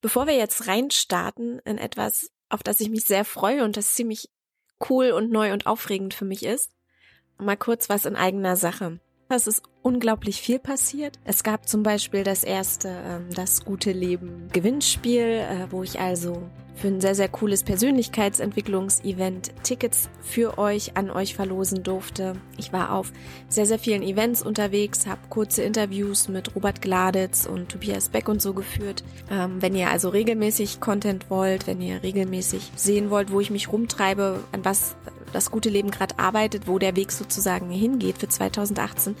Bevor wir jetzt reinstarten in etwas, auf das ich mich sehr freue und das ziemlich cool und neu und aufregend für mich ist, mal kurz was in eigener Sache. Es ist unglaublich viel passiert. Es gab zum Beispiel das erste ähm, Das gute Leben Gewinnspiel, äh, wo ich also für ein sehr, sehr cooles Persönlichkeitsentwicklungsevent Tickets für euch an euch verlosen durfte. Ich war auf sehr, sehr vielen Events unterwegs, habe kurze Interviews mit Robert Gladitz und Tobias Beck und so geführt. Ähm, wenn ihr also regelmäßig Content wollt, wenn ihr regelmäßig sehen wollt, wo ich mich rumtreibe, an was das gute Leben gerade arbeitet, wo der Weg sozusagen hingeht für 2018,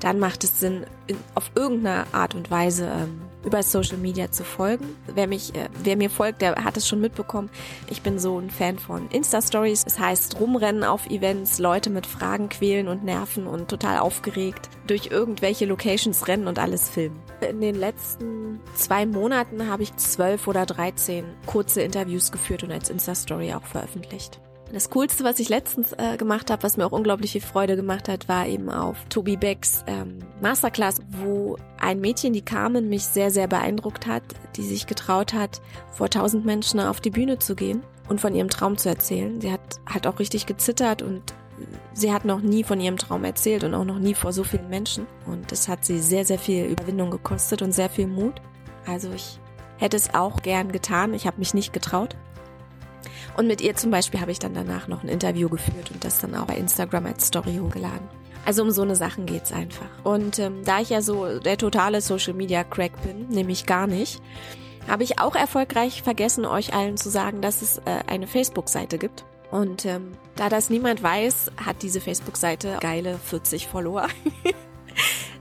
dann macht es Sinn, in, auf irgendeine Art und Weise ähm, über Social Media zu folgen. Wer mich, äh, wer mir folgt, der hat es schon mitbekommen. Ich bin so ein Fan von Insta Stories. Das heißt, rumrennen auf Events, Leute mit Fragen quälen und nerven und total aufgeregt durch irgendwelche Locations rennen und alles filmen. In den letzten zwei Monaten habe ich zwölf oder dreizehn kurze Interviews geführt und als Insta Story auch veröffentlicht. Das Coolste, was ich letztens äh, gemacht habe, was mir auch unglaublich viel Freude gemacht hat, war eben auf Toby Becks ähm, Masterclass, wo ein Mädchen, die Carmen, mich sehr, sehr beeindruckt hat, die sich getraut hat, vor tausend Menschen auf die Bühne zu gehen und von ihrem Traum zu erzählen. Sie hat halt auch richtig gezittert und sie hat noch nie von ihrem Traum erzählt und auch noch nie vor so vielen Menschen. Und das hat sie sehr, sehr viel Überwindung gekostet und sehr viel Mut. Also ich hätte es auch gern getan. Ich habe mich nicht getraut. Und mit ihr zum Beispiel habe ich dann danach noch ein Interview geführt und das dann auch bei Instagram als Story hochgeladen. Also um so eine Sachen geht's einfach. Und ähm, da ich ja so der totale Social Media Crack bin, nämlich gar nicht, habe ich auch erfolgreich vergessen, euch allen zu sagen, dass es äh, eine Facebook-Seite gibt. Und ähm, da das niemand weiß, hat diese Facebook-Seite geile 40 Follower.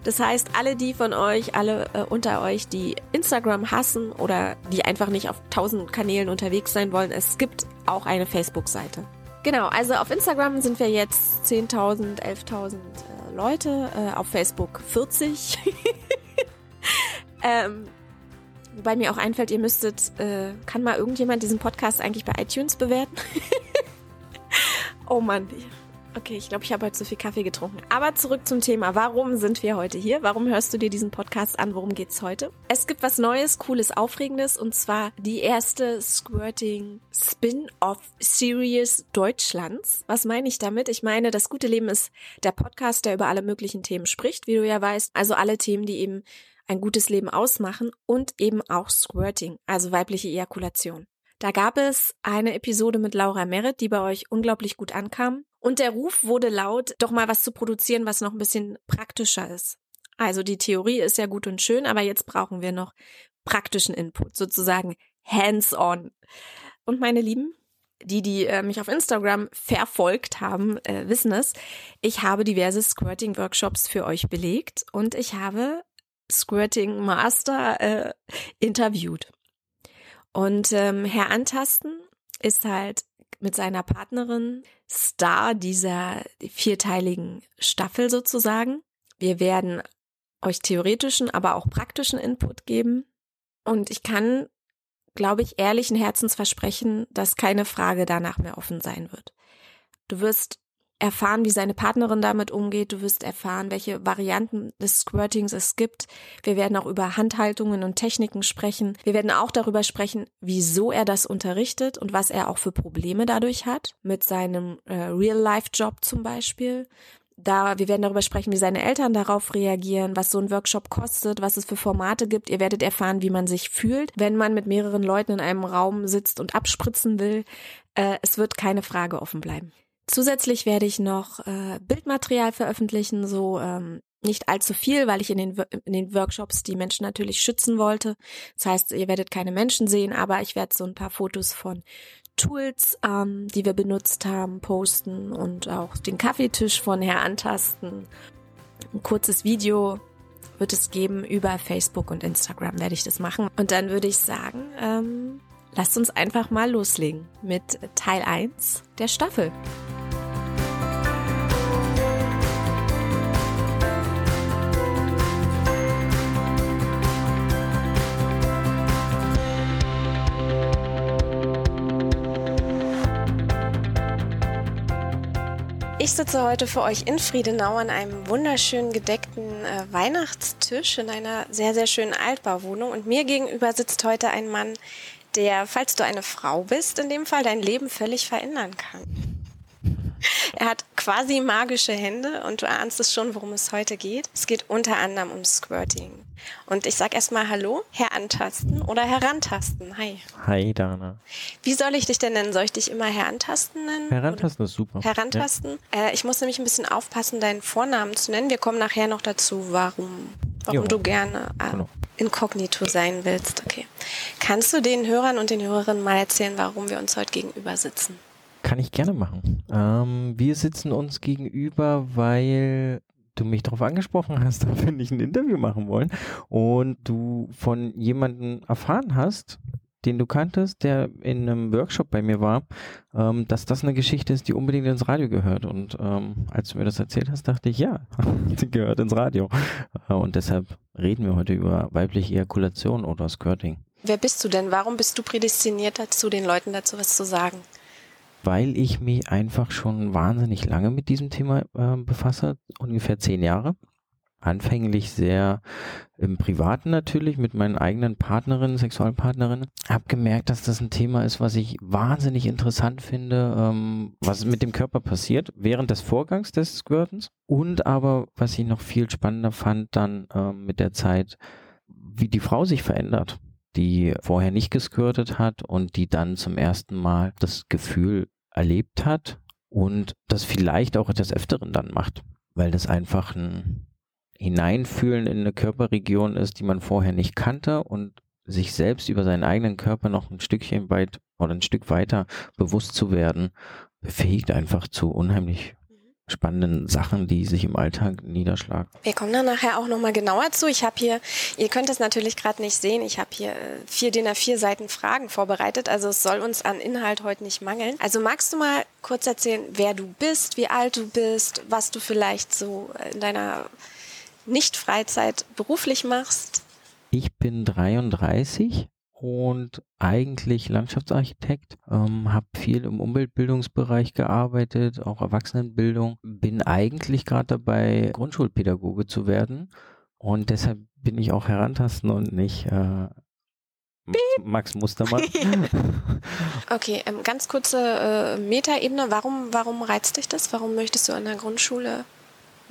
Das heißt, alle die von euch, alle äh, unter euch, die Instagram hassen oder die einfach nicht auf tausend Kanälen unterwegs sein wollen, es gibt auch eine Facebook-Seite. Genau, also auf Instagram sind wir jetzt 10.000, 11.000 äh, Leute, äh, auf Facebook 40. ähm, wobei mir auch einfällt, ihr müsstet, äh, kann mal irgendjemand diesen Podcast eigentlich bei iTunes bewerten? oh Mann, Okay, ich glaube, ich habe heute zu viel Kaffee getrunken. Aber zurück zum Thema. Warum sind wir heute hier? Warum hörst du dir diesen Podcast an? Worum geht's heute? Es gibt was Neues, Cooles, Aufregendes und zwar die erste Squirting Spin-off Series Deutschlands. Was meine ich damit? Ich meine, das gute Leben ist der Podcast, der über alle möglichen Themen spricht, wie du ja weißt. Also alle Themen, die eben ein gutes Leben ausmachen und eben auch Squirting, also weibliche Ejakulation. Da gab es eine Episode mit Laura Merritt, die bei euch unglaublich gut ankam. Und der Ruf wurde laut, doch mal was zu produzieren, was noch ein bisschen praktischer ist. Also die Theorie ist ja gut und schön, aber jetzt brauchen wir noch praktischen Input, sozusagen hands-on. Und meine Lieben, die, die äh, mich auf Instagram verfolgt haben, äh, wissen es. Ich habe diverse Squirting-Workshops für euch belegt und ich habe Squirting Master äh, interviewt. Und ähm, Herr Antasten ist halt mit seiner Partnerin Star dieser vierteiligen Staffel sozusagen. Wir werden euch theoretischen, aber auch praktischen Input geben. Und ich kann, glaube ich, ehrlichen Herzens versprechen, dass keine Frage danach mehr offen sein wird. Du wirst erfahren, wie seine Partnerin damit umgeht. Du wirst erfahren, welche Varianten des Squirtings es gibt. Wir werden auch über Handhaltungen und Techniken sprechen. Wir werden auch darüber sprechen, wieso er das unterrichtet und was er auch für Probleme dadurch hat. Mit seinem äh, Real-Life-Job zum Beispiel. Da, wir werden darüber sprechen, wie seine Eltern darauf reagieren, was so ein Workshop kostet, was es für Formate gibt. Ihr werdet erfahren, wie man sich fühlt, wenn man mit mehreren Leuten in einem Raum sitzt und abspritzen will. Äh, es wird keine Frage offen bleiben. Zusätzlich werde ich noch äh, Bildmaterial veröffentlichen, so ähm, nicht allzu viel, weil ich in den, in den Workshops die Menschen natürlich schützen wollte. Das heißt, ihr werdet keine Menschen sehen, aber ich werde so ein paar Fotos von Tools, ähm, die wir benutzt haben, posten und auch den Kaffeetisch von Herr Antasten. Ein kurzes Video wird es geben über Facebook und Instagram werde ich das machen. Und dann würde ich sagen, ähm, lasst uns einfach mal loslegen mit Teil 1 der Staffel. Ich sitze heute für euch in Friedenau an einem wunderschön gedeckten äh, Weihnachtstisch in einer sehr, sehr schönen Altbauwohnung. Und mir gegenüber sitzt heute ein Mann, der, falls du eine Frau bist, in dem Fall dein Leben völlig verändern kann. Er hat quasi magische Hände und du ahnst es schon, worum es heute geht. Es geht unter anderem um Squirting. Und ich sag erstmal Hallo, Herr Antasten oder Herantasten. Hi. Hi, Dana. Wie soll ich dich denn nennen? Soll ich dich immer Herantasten nennen? Herantasten ist super. Herantasten? Ja. Äh, ich muss nämlich ein bisschen aufpassen, deinen Vornamen zu nennen. Wir kommen nachher noch dazu, warum, warum du gerne äh, genau. inkognito sein willst. Okay. Kannst du den Hörern und den Hörerinnen mal erzählen, warum wir uns heute gegenüber sitzen? Kann ich gerne machen. Ähm, wir sitzen uns gegenüber, weil du mich darauf angesprochen hast, dass wir nicht ein Interview machen wollen und du von jemandem erfahren hast, den du kanntest, der in einem Workshop bei mir war, ähm, dass das eine Geschichte ist, die unbedingt ins Radio gehört. Und ähm, als du mir das erzählt hast, dachte ich, ja, die gehört ins Radio. Äh, und deshalb reden wir heute über weibliche Ejakulation oder Skirting. Wer bist du denn? Warum bist du prädestiniert dazu, den Leuten dazu was zu sagen? Weil ich mich einfach schon wahnsinnig lange mit diesem Thema äh, befasse, ungefähr zehn Jahre. Anfänglich sehr im Privaten natürlich mit meinen eigenen Partnerinnen, Sexualpartnerinnen. Hab gemerkt, dass das ein Thema ist, was ich wahnsinnig interessant finde, ähm, was mit dem Körper passiert während des Vorgangs des Squirtens und aber, was ich noch viel spannender fand, dann ähm, mit der Zeit, wie die Frau sich verändert die vorher nicht gesquirtet hat und die dann zum ersten Mal das Gefühl erlebt hat und das vielleicht auch etwas Öfteren dann macht, weil das einfach ein Hineinfühlen in eine Körperregion ist, die man vorher nicht kannte und sich selbst über seinen eigenen Körper noch ein Stückchen weit oder ein Stück weiter bewusst zu werden, befähigt einfach zu unheimlich spannenden Sachen, die sich im Alltag niederschlagen. Wir kommen da nachher auch nochmal genauer zu. Ich habe hier, ihr könnt es natürlich gerade nicht sehen, ich habe hier äh, vier DIN A4 Seiten Fragen vorbereitet, also es soll uns an Inhalt heute nicht mangeln. Also magst du mal kurz erzählen, wer du bist, wie alt du bist, was du vielleicht so in deiner Nicht-Freizeit beruflich machst? Ich bin 33 und eigentlich Landschaftsarchitekt, ähm, habe viel im Umweltbildungsbereich gearbeitet, auch Erwachsenenbildung, bin eigentlich gerade dabei, Grundschulpädagoge zu werden und deshalb bin ich auch herantasten und nicht äh, Max Mustermann. okay, ähm, ganz kurze äh, Metaebene. Warum, warum reizt dich das? Warum möchtest du an der Grundschule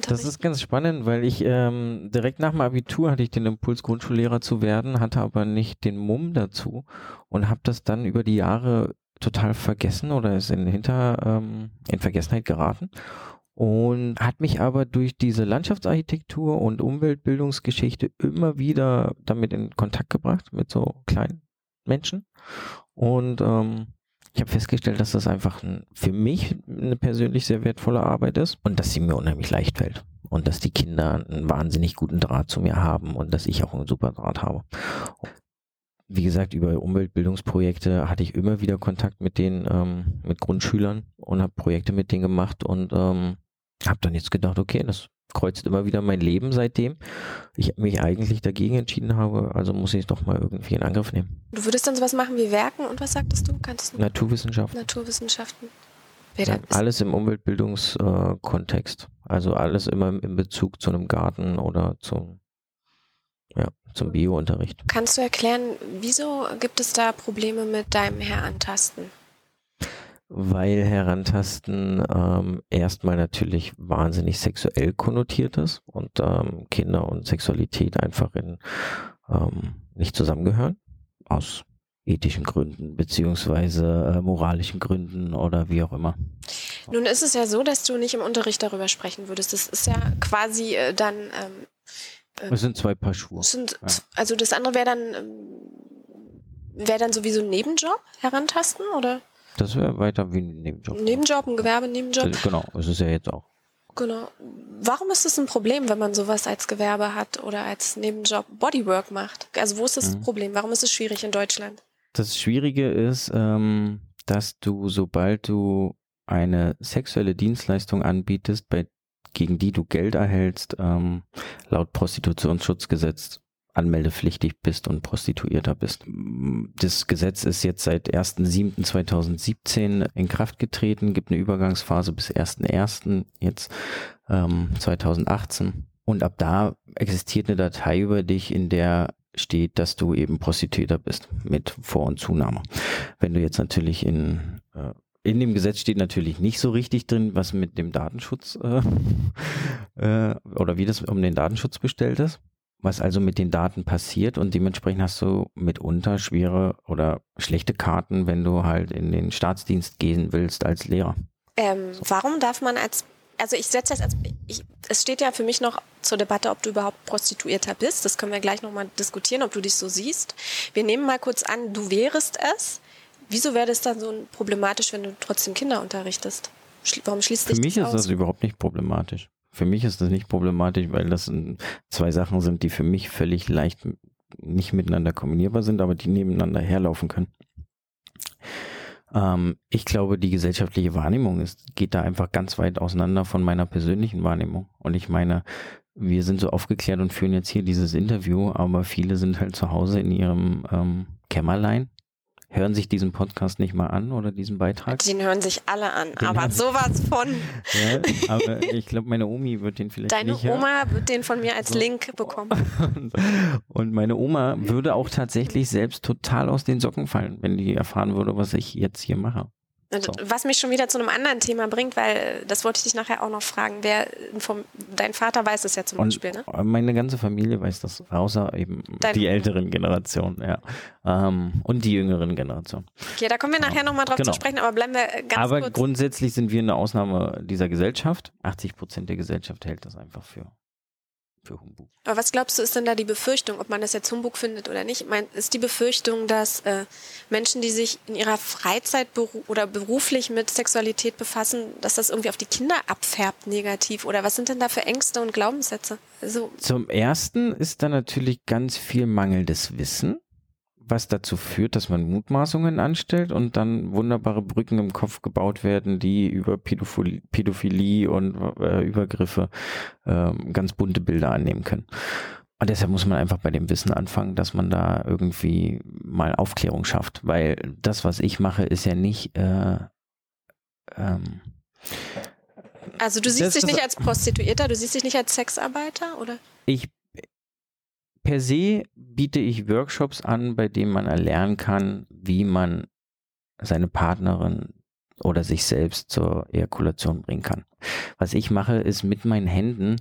das ist ganz spannend, weil ich ähm, direkt nach dem Abitur hatte ich den Impuls, Grundschullehrer zu werden, hatte aber nicht den Mumm dazu und habe das dann über die Jahre total vergessen oder ist in hinter ähm, in Vergessenheit geraten und hat mich aber durch diese Landschaftsarchitektur und Umweltbildungsgeschichte immer wieder damit in Kontakt gebracht mit so kleinen Menschen und ähm, ich habe festgestellt, dass das einfach ein, für mich eine persönlich sehr wertvolle Arbeit ist und dass sie mir unheimlich leicht fällt. Und dass die Kinder einen wahnsinnig guten Draht zu mir haben und dass ich auch einen super Draht habe. Wie gesagt, über Umweltbildungsprojekte hatte ich immer wieder Kontakt mit den, ähm, mit Grundschülern und habe Projekte mit denen gemacht und ähm, habe dann jetzt gedacht, okay, das kreuzt immer wieder mein Leben seitdem. Ich mich eigentlich dagegen entschieden habe, also muss ich es doch mal irgendwie in Angriff nehmen. Du würdest dann sowas machen wie Werken und was sagtest du? Kannst du? Naturwissenschaften. Naturwissenschaften. Ja, alles im Umweltbildungskontext. Äh, also alles immer in Bezug zu einem Garten oder zum, ja, zum Biounterricht. Kannst du erklären, wieso gibt es da Probleme mit deinem Herantasten? Weil Herantasten ähm, erstmal natürlich wahnsinnig sexuell konnotiert ist und ähm, Kinder und Sexualität einfach in, ähm, nicht zusammengehören aus ethischen Gründen beziehungsweise äh, moralischen Gründen oder wie auch immer. Nun ist es ja so, dass du nicht im Unterricht darüber sprechen würdest. Das ist ja quasi äh, dann. Ähm, äh, es sind zwei Paar Schuhe. Sind, ja. Also das andere wäre dann ähm, wäre dann sowieso ein Nebenjob herantasten oder? Das wäre weiter wie ein Nebenjob. Nebenjob, ein Gewerbe, Nebenjob. Genau, es ist ja jetzt auch. Genau. Warum ist es ein Problem, wenn man sowas als Gewerbe hat oder als Nebenjob Bodywork macht? Also wo ist das mhm. Problem? Warum ist es schwierig in Deutschland? Das Schwierige ist, ähm, dass du, sobald du eine sexuelle Dienstleistung anbietest, bei, gegen die du Geld erhältst, ähm, laut Prostitutionsschutzgesetz anmeldepflichtig bist und Prostituierter bist. Das Gesetz ist jetzt seit 1.7.2017 in Kraft getreten, gibt eine Übergangsphase bis 1.1. jetzt ähm, 2018. Und ab da existiert eine Datei über dich, in der steht, dass du eben Prostituierter bist mit Vor- und Zunahme. Wenn du jetzt natürlich in äh, in dem Gesetz steht natürlich nicht so richtig drin, was mit dem Datenschutz äh, äh, oder wie das um den Datenschutz bestellt ist was also mit den Daten passiert und dementsprechend hast du mitunter schwere oder schlechte Karten, wenn du halt in den Staatsdienst gehen willst als Lehrer. Ähm, warum darf man als, also ich setze das als, ich, es steht ja für mich noch zur Debatte, ob du überhaupt Prostituierter bist. Das können wir gleich nochmal diskutieren, ob du dich so siehst. Wir nehmen mal kurz an, du wärest es. Wieso wäre das dann so problematisch, wenn du trotzdem Kinder unterrichtest? Warum schließt Für dich mich das ist aus? das überhaupt nicht problematisch. Für mich ist das nicht problematisch, weil das zwei Sachen sind, die für mich völlig leicht nicht miteinander kombinierbar sind, aber die nebeneinander herlaufen können. Ähm, ich glaube, die gesellschaftliche Wahrnehmung ist, geht da einfach ganz weit auseinander von meiner persönlichen Wahrnehmung. Und ich meine, wir sind so aufgeklärt und führen jetzt hier dieses Interview, aber viele sind halt zu Hause in ihrem ähm, Kämmerlein hören sich diesen Podcast nicht mal an oder diesen Beitrag. Den hören sich alle an, den aber sowas von. Ja, aber ich glaube, meine Omi wird den vielleicht Deine nicht hören. Oma wird den von mir als so. Link bekommen. Und meine Oma würde auch tatsächlich selbst total aus den Socken fallen, wenn die erfahren würde, was ich jetzt hier mache. So. Was mich schon wieder zu einem anderen Thema bringt, weil das wollte ich dich nachher auch noch fragen. Wer vom, dein Vater weiß es ja zum und Beispiel, ne? Meine ganze Familie weiß das, außer eben Deine die älteren Generationen, ja. Ähm, und die jüngeren Generationen. Okay, da kommen wir nachher nochmal drauf genau. zu sprechen, aber bleiben wir ganz aber kurz. Aber grundsätzlich sind wir eine Ausnahme dieser Gesellschaft. 80 Prozent der Gesellschaft hält das einfach für für Humbug. Aber was glaubst du, ist denn da die Befürchtung, ob man das jetzt Humbug findet oder nicht? Ich meine, ist die Befürchtung, dass äh, Menschen, die sich in ihrer Freizeit beru oder beruflich mit Sexualität befassen, dass das irgendwie auf die Kinder abfärbt negativ? Oder was sind denn da für Ängste und Glaubenssätze? Also Zum Ersten ist da natürlich ganz viel mangelndes Wissen was dazu führt, dass man Mutmaßungen anstellt und dann wunderbare Brücken im Kopf gebaut werden, die über Pädophilie, Pädophilie und äh, Übergriffe äh, ganz bunte Bilder annehmen können. Und deshalb muss man einfach bei dem Wissen anfangen, dass man da irgendwie mal Aufklärung schafft, weil das, was ich mache, ist ja nicht äh, ähm, also du siehst dich nicht als Prostituierter, du siehst dich nicht als Sexarbeiter, oder? Ich per se biete ich Workshops an, bei denen man erlernen kann, wie man seine Partnerin oder sich selbst zur Ejakulation bringen kann. Was ich mache, ist mit meinen Händen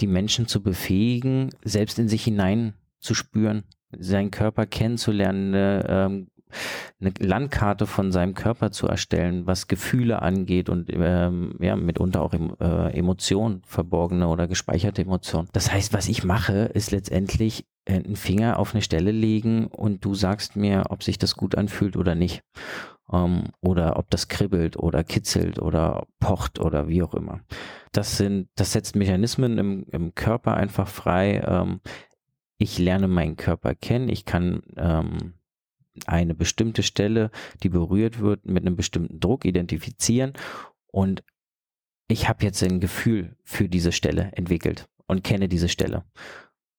die Menschen zu befähigen, selbst in sich hinein zu spüren, seinen Körper kennenzulernen, eine, ähm, eine Landkarte von seinem Körper zu erstellen, was Gefühle angeht und ähm, ja, mitunter auch äh, Emotionen, verborgene oder gespeicherte Emotionen. Das heißt, was ich mache, ist letztendlich äh, einen Finger auf eine Stelle legen und du sagst mir, ob sich das gut anfühlt oder nicht. Ähm, oder ob das kribbelt oder kitzelt oder pocht oder wie auch immer. Das sind, das setzt Mechanismen im, im Körper einfach frei. Ähm, ich lerne meinen Körper kennen. Ich kann ähm, eine bestimmte Stelle, die berührt wird, mit einem bestimmten Druck identifizieren und ich habe jetzt ein Gefühl für diese Stelle entwickelt und kenne diese Stelle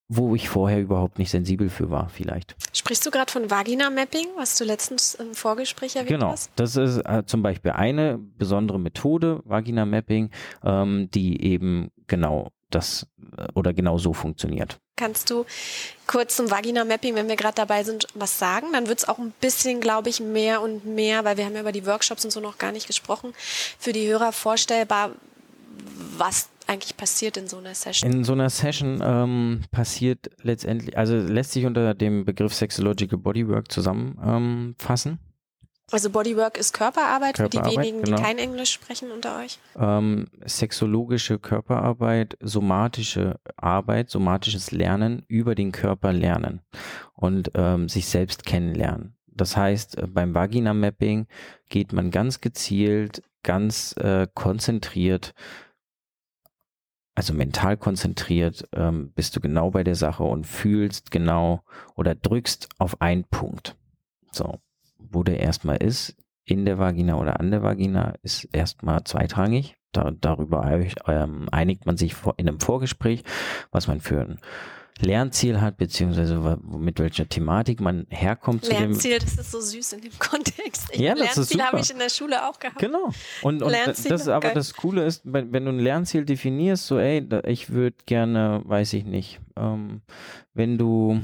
wo ich vorher überhaupt nicht sensibel für war, vielleicht. Sprichst du gerade von Vagina-Mapping, was du letztens im Vorgespräch erwähnt genau. hast? Genau, das ist äh, zum Beispiel eine besondere Methode, Vagina-Mapping, ähm, die eben genau das äh, oder genau so funktioniert. Kannst du kurz zum Vagina-Mapping, wenn wir gerade dabei sind, was sagen? Dann wird es auch ein bisschen, glaube ich, mehr und mehr, weil wir haben ja über die Workshops und so noch gar nicht gesprochen, für die Hörer vorstellbar, was eigentlich passiert in so einer Session? In so einer Session ähm, passiert letztendlich, also lässt sich unter dem Begriff Sexological Bodywork zusammenfassen. Ähm, also Bodywork ist Körperarbeit, Körperarbeit für die wenigen, genau. die kein Englisch sprechen unter euch? Ähm, sexologische Körperarbeit, somatische Arbeit, somatisches Lernen über den Körper lernen und ähm, sich selbst kennenlernen. Das heißt, äh, beim Vagina-Mapping geht man ganz gezielt, ganz äh, konzentriert also mental konzentriert, ähm, bist du genau bei der Sache und fühlst genau oder drückst auf einen Punkt. So, wo der erstmal ist, in der Vagina oder an der Vagina, ist erstmal zweitrangig. Da, darüber ähm, einigt man sich vor, in einem Vorgespräch, was man für ein Lernziel hat, beziehungsweise mit welcher Thematik man herkommt zu Lernziel, das ist so süß in dem Kontext. Ich, Ja, das ist Lernziel habe ich in der Schule auch gehabt. Genau. Und, und Lernziele, das aber geil. das Coole ist, wenn, wenn du ein Lernziel definierst, so ey, ich würde gerne, weiß ich nicht, ähm, wenn du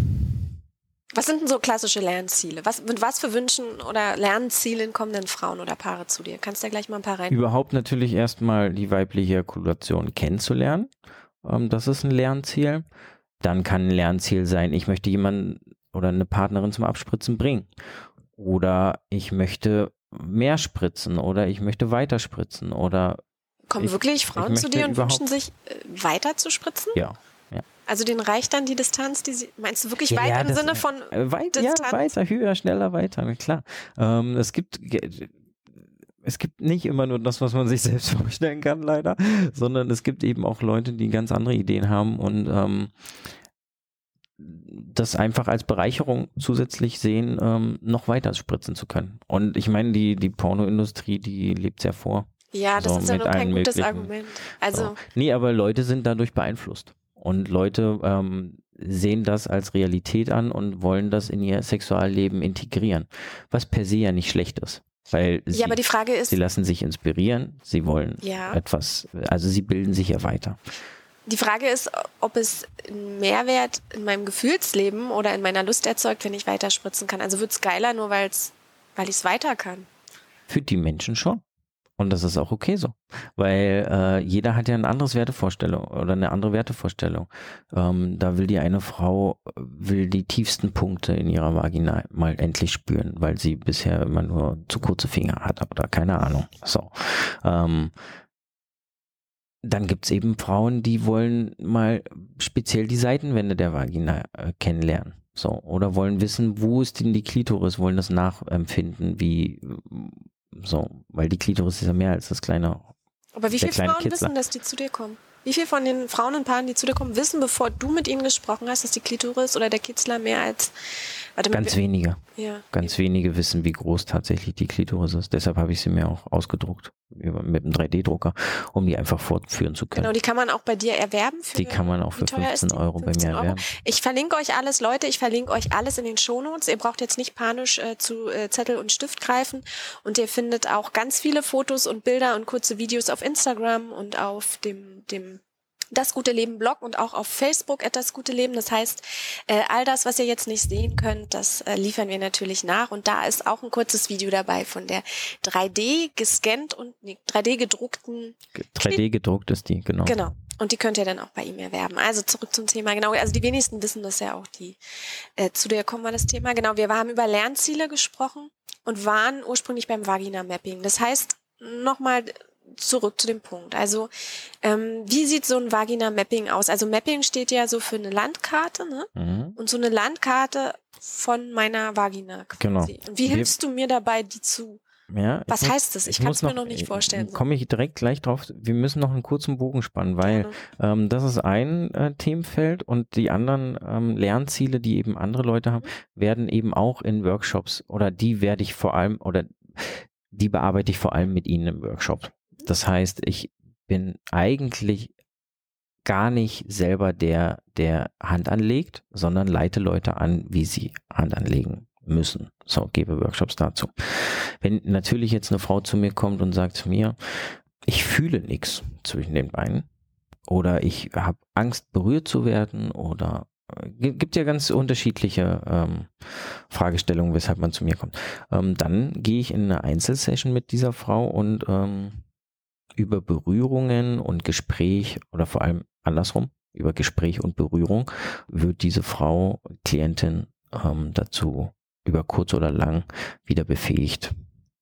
Was sind denn so klassische Lernziele? Was, mit was für Wünschen oder Lernzielen kommen denn Frauen oder Paare zu dir? Kannst du ja gleich mal ein paar rein. überhaupt natürlich erstmal die weibliche Ejakulation kennenzulernen, ähm, das ist ein Lernziel. Dann kann ein Lernziel sein, ich möchte jemanden oder eine Partnerin zum Abspritzen bringen. Oder ich möchte mehr spritzen oder ich möchte weiter spritzen oder Kommen ich- wirklich ich Frauen zu dir und wünschen sich äh, weiter zu spritzen? ja. Also denen reicht dann die Distanz, die sie, meinst du wirklich Ja, weit ja, im Sinne von, Weit, ja, Distanz. weiter, höher, schneller, weiter, klar. Ähm, es gibt es gibt nicht immer nur das, was man sich selbst vorstellen kann, leider, sondern es gibt eben auch Leute, die ganz andere Ideen haben und ähm, das einfach als Bereicherung zusätzlich sehen, ähm, noch weiter spritzen zu können. Und ich meine, die, die Pornoindustrie, die lebt sehr vor. ja, das So, ist ja nur kein gutes Argument. Also, So. Nee, aber Leute sind dadurch beeinflusst. Und Leute ähm, sehen das als Realität an und wollen das in ihr Sexualleben integrieren. Was per se ja nicht schlecht ist. Weil sie, ja, aber die Frage ist, sie lassen sich inspirieren, sie wollen ja, etwas, also sie bilden sich ja weiter. die Frage ist, ob es einen Mehrwert in meinem Gefühlsleben oder in meiner Lust erzeugt, wenn ich weiterspritzen kann. Also wird es geiler, nur weil's, weil ich es weiter kann. Für die Menschen schon. Und das ist auch okay so. Weil äh, jeder hat ja ein anderes Wertevorstellung oder eine andere Wertevorstellung. Ähm, da will die eine Frau, äh, will die tiefsten Punkte in ihrer Vagina mal endlich spüren, weil sie bisher immer nur zu kurze Finger hat oder keine Ahnung. So. Ähm, dann gibt's eben Frauen, die wollen mal speziell die Seitenwände der Vagina äh, kennenlernen. So, oder wollen wissen, wo ist denn die Klitoris, wollen das nachempfinden, wie so, weil die Klitoris ist ja mehr als das kleine. Aber wie viele Frauen Kitzler. wissen, dass die zu dir kommen? Wie viele von den Frauen und Paaren, die zu dir kommen, wissen, bevor du mit ihnen gesprochen hast, dass die Klitoris oder der Kitzler mehr als. Warte Ganz wir- wenige, Ja. ganz wenige wissen, wie groß tatsächlich die Klitoris ist. Deshalb habe ich sie mir auch ausgedruckt mit einem 3D-Drucker, um die einfach fortführen zu können. Genau, die kann man auch bei dir erwerben. Für, die kann man auch für teuer ist 15 die? Euro bei 15 mir Euro? erwerben. Ich verlinke euch alles, Leute. Ich verlinke euch alles in den Shownotes. Ihr braucht jetzt nicht panisch äh, zu äh, Zettel und Stift greifen. Und ihr findet auch ganz viele Fotos und Bilder und kurze Videos auf Instagram und auf dem, dem das gute Leben Blog und auch auf Facebook etwas gute Leben. Das heißt, äh, all das, was ihr jetzt nicht sehen könnt, das äh, liefern wir natürlich nach. Und da ist auch ein kurzes Video dabei von der 3D gescannt und nee, 3D gedruckten 3D gedruckt ist die, genau. Genau. Und die könnt ihr dann auch bei ihm erwerben. Also zurück zum Thema. Genau, also die wenigsten wissen das ja auch, die äh, zu dir kommen war das Thema. Genau, wir haben über Lernziele gesprochen und waren ursprünglich beim Vagina-Mapping. Das heißt, nochmal zurück zu dem Punkt. Also, ähm, wie sieht so ein Vagina-Mapping aus? Also Mapping steht ja so für eine Landkarte, ne? Mhm. Und so eine Landkarte von meiner Vagina quasi. Und wie Wir- hilfst du mir dabei, die zu Ja, ich Was heißt das? Ich muss kann's mir noch nicht vorstellen. Komme ich direkt gleich drauf. Wir müssen noch einen kurzen Bogen spannen, weil ähm, das ist ein äh, Themenfeld und die anderen ähm, Lernziele, die eben andere Leute haben, werden eben auch in Workshops oder die werde ich vor allem oder die bearbeite ich vor allem mit Ihnen im Workshop. Das heißt, ich bin eigentlich gar nicht selber der, der Hand anlegt, sondern leite Leute an, wie sie Hand anlegen müssen. So, gebe Workshops dazu. Wenn natürlich jetzt eine Frau zu mir kommt und sagt zu mir, ich fühle nichts zwischen den Beinen oder ich habe Angst berührt zu werden oder äh, gi- gibt ja ganz unterschiedliche ähm, Fragestellungen, weshalb man zu mir kommt. Ähm, dann gehe ich in eine Einzelsession mit dieser Frau und ähm, über Berührungen und Gespräch oder vor allem andersrum, über Gespräch und Berührung wird diese Frau, Klientin, ähm, dazu über kurz oder lang wieder befähigt,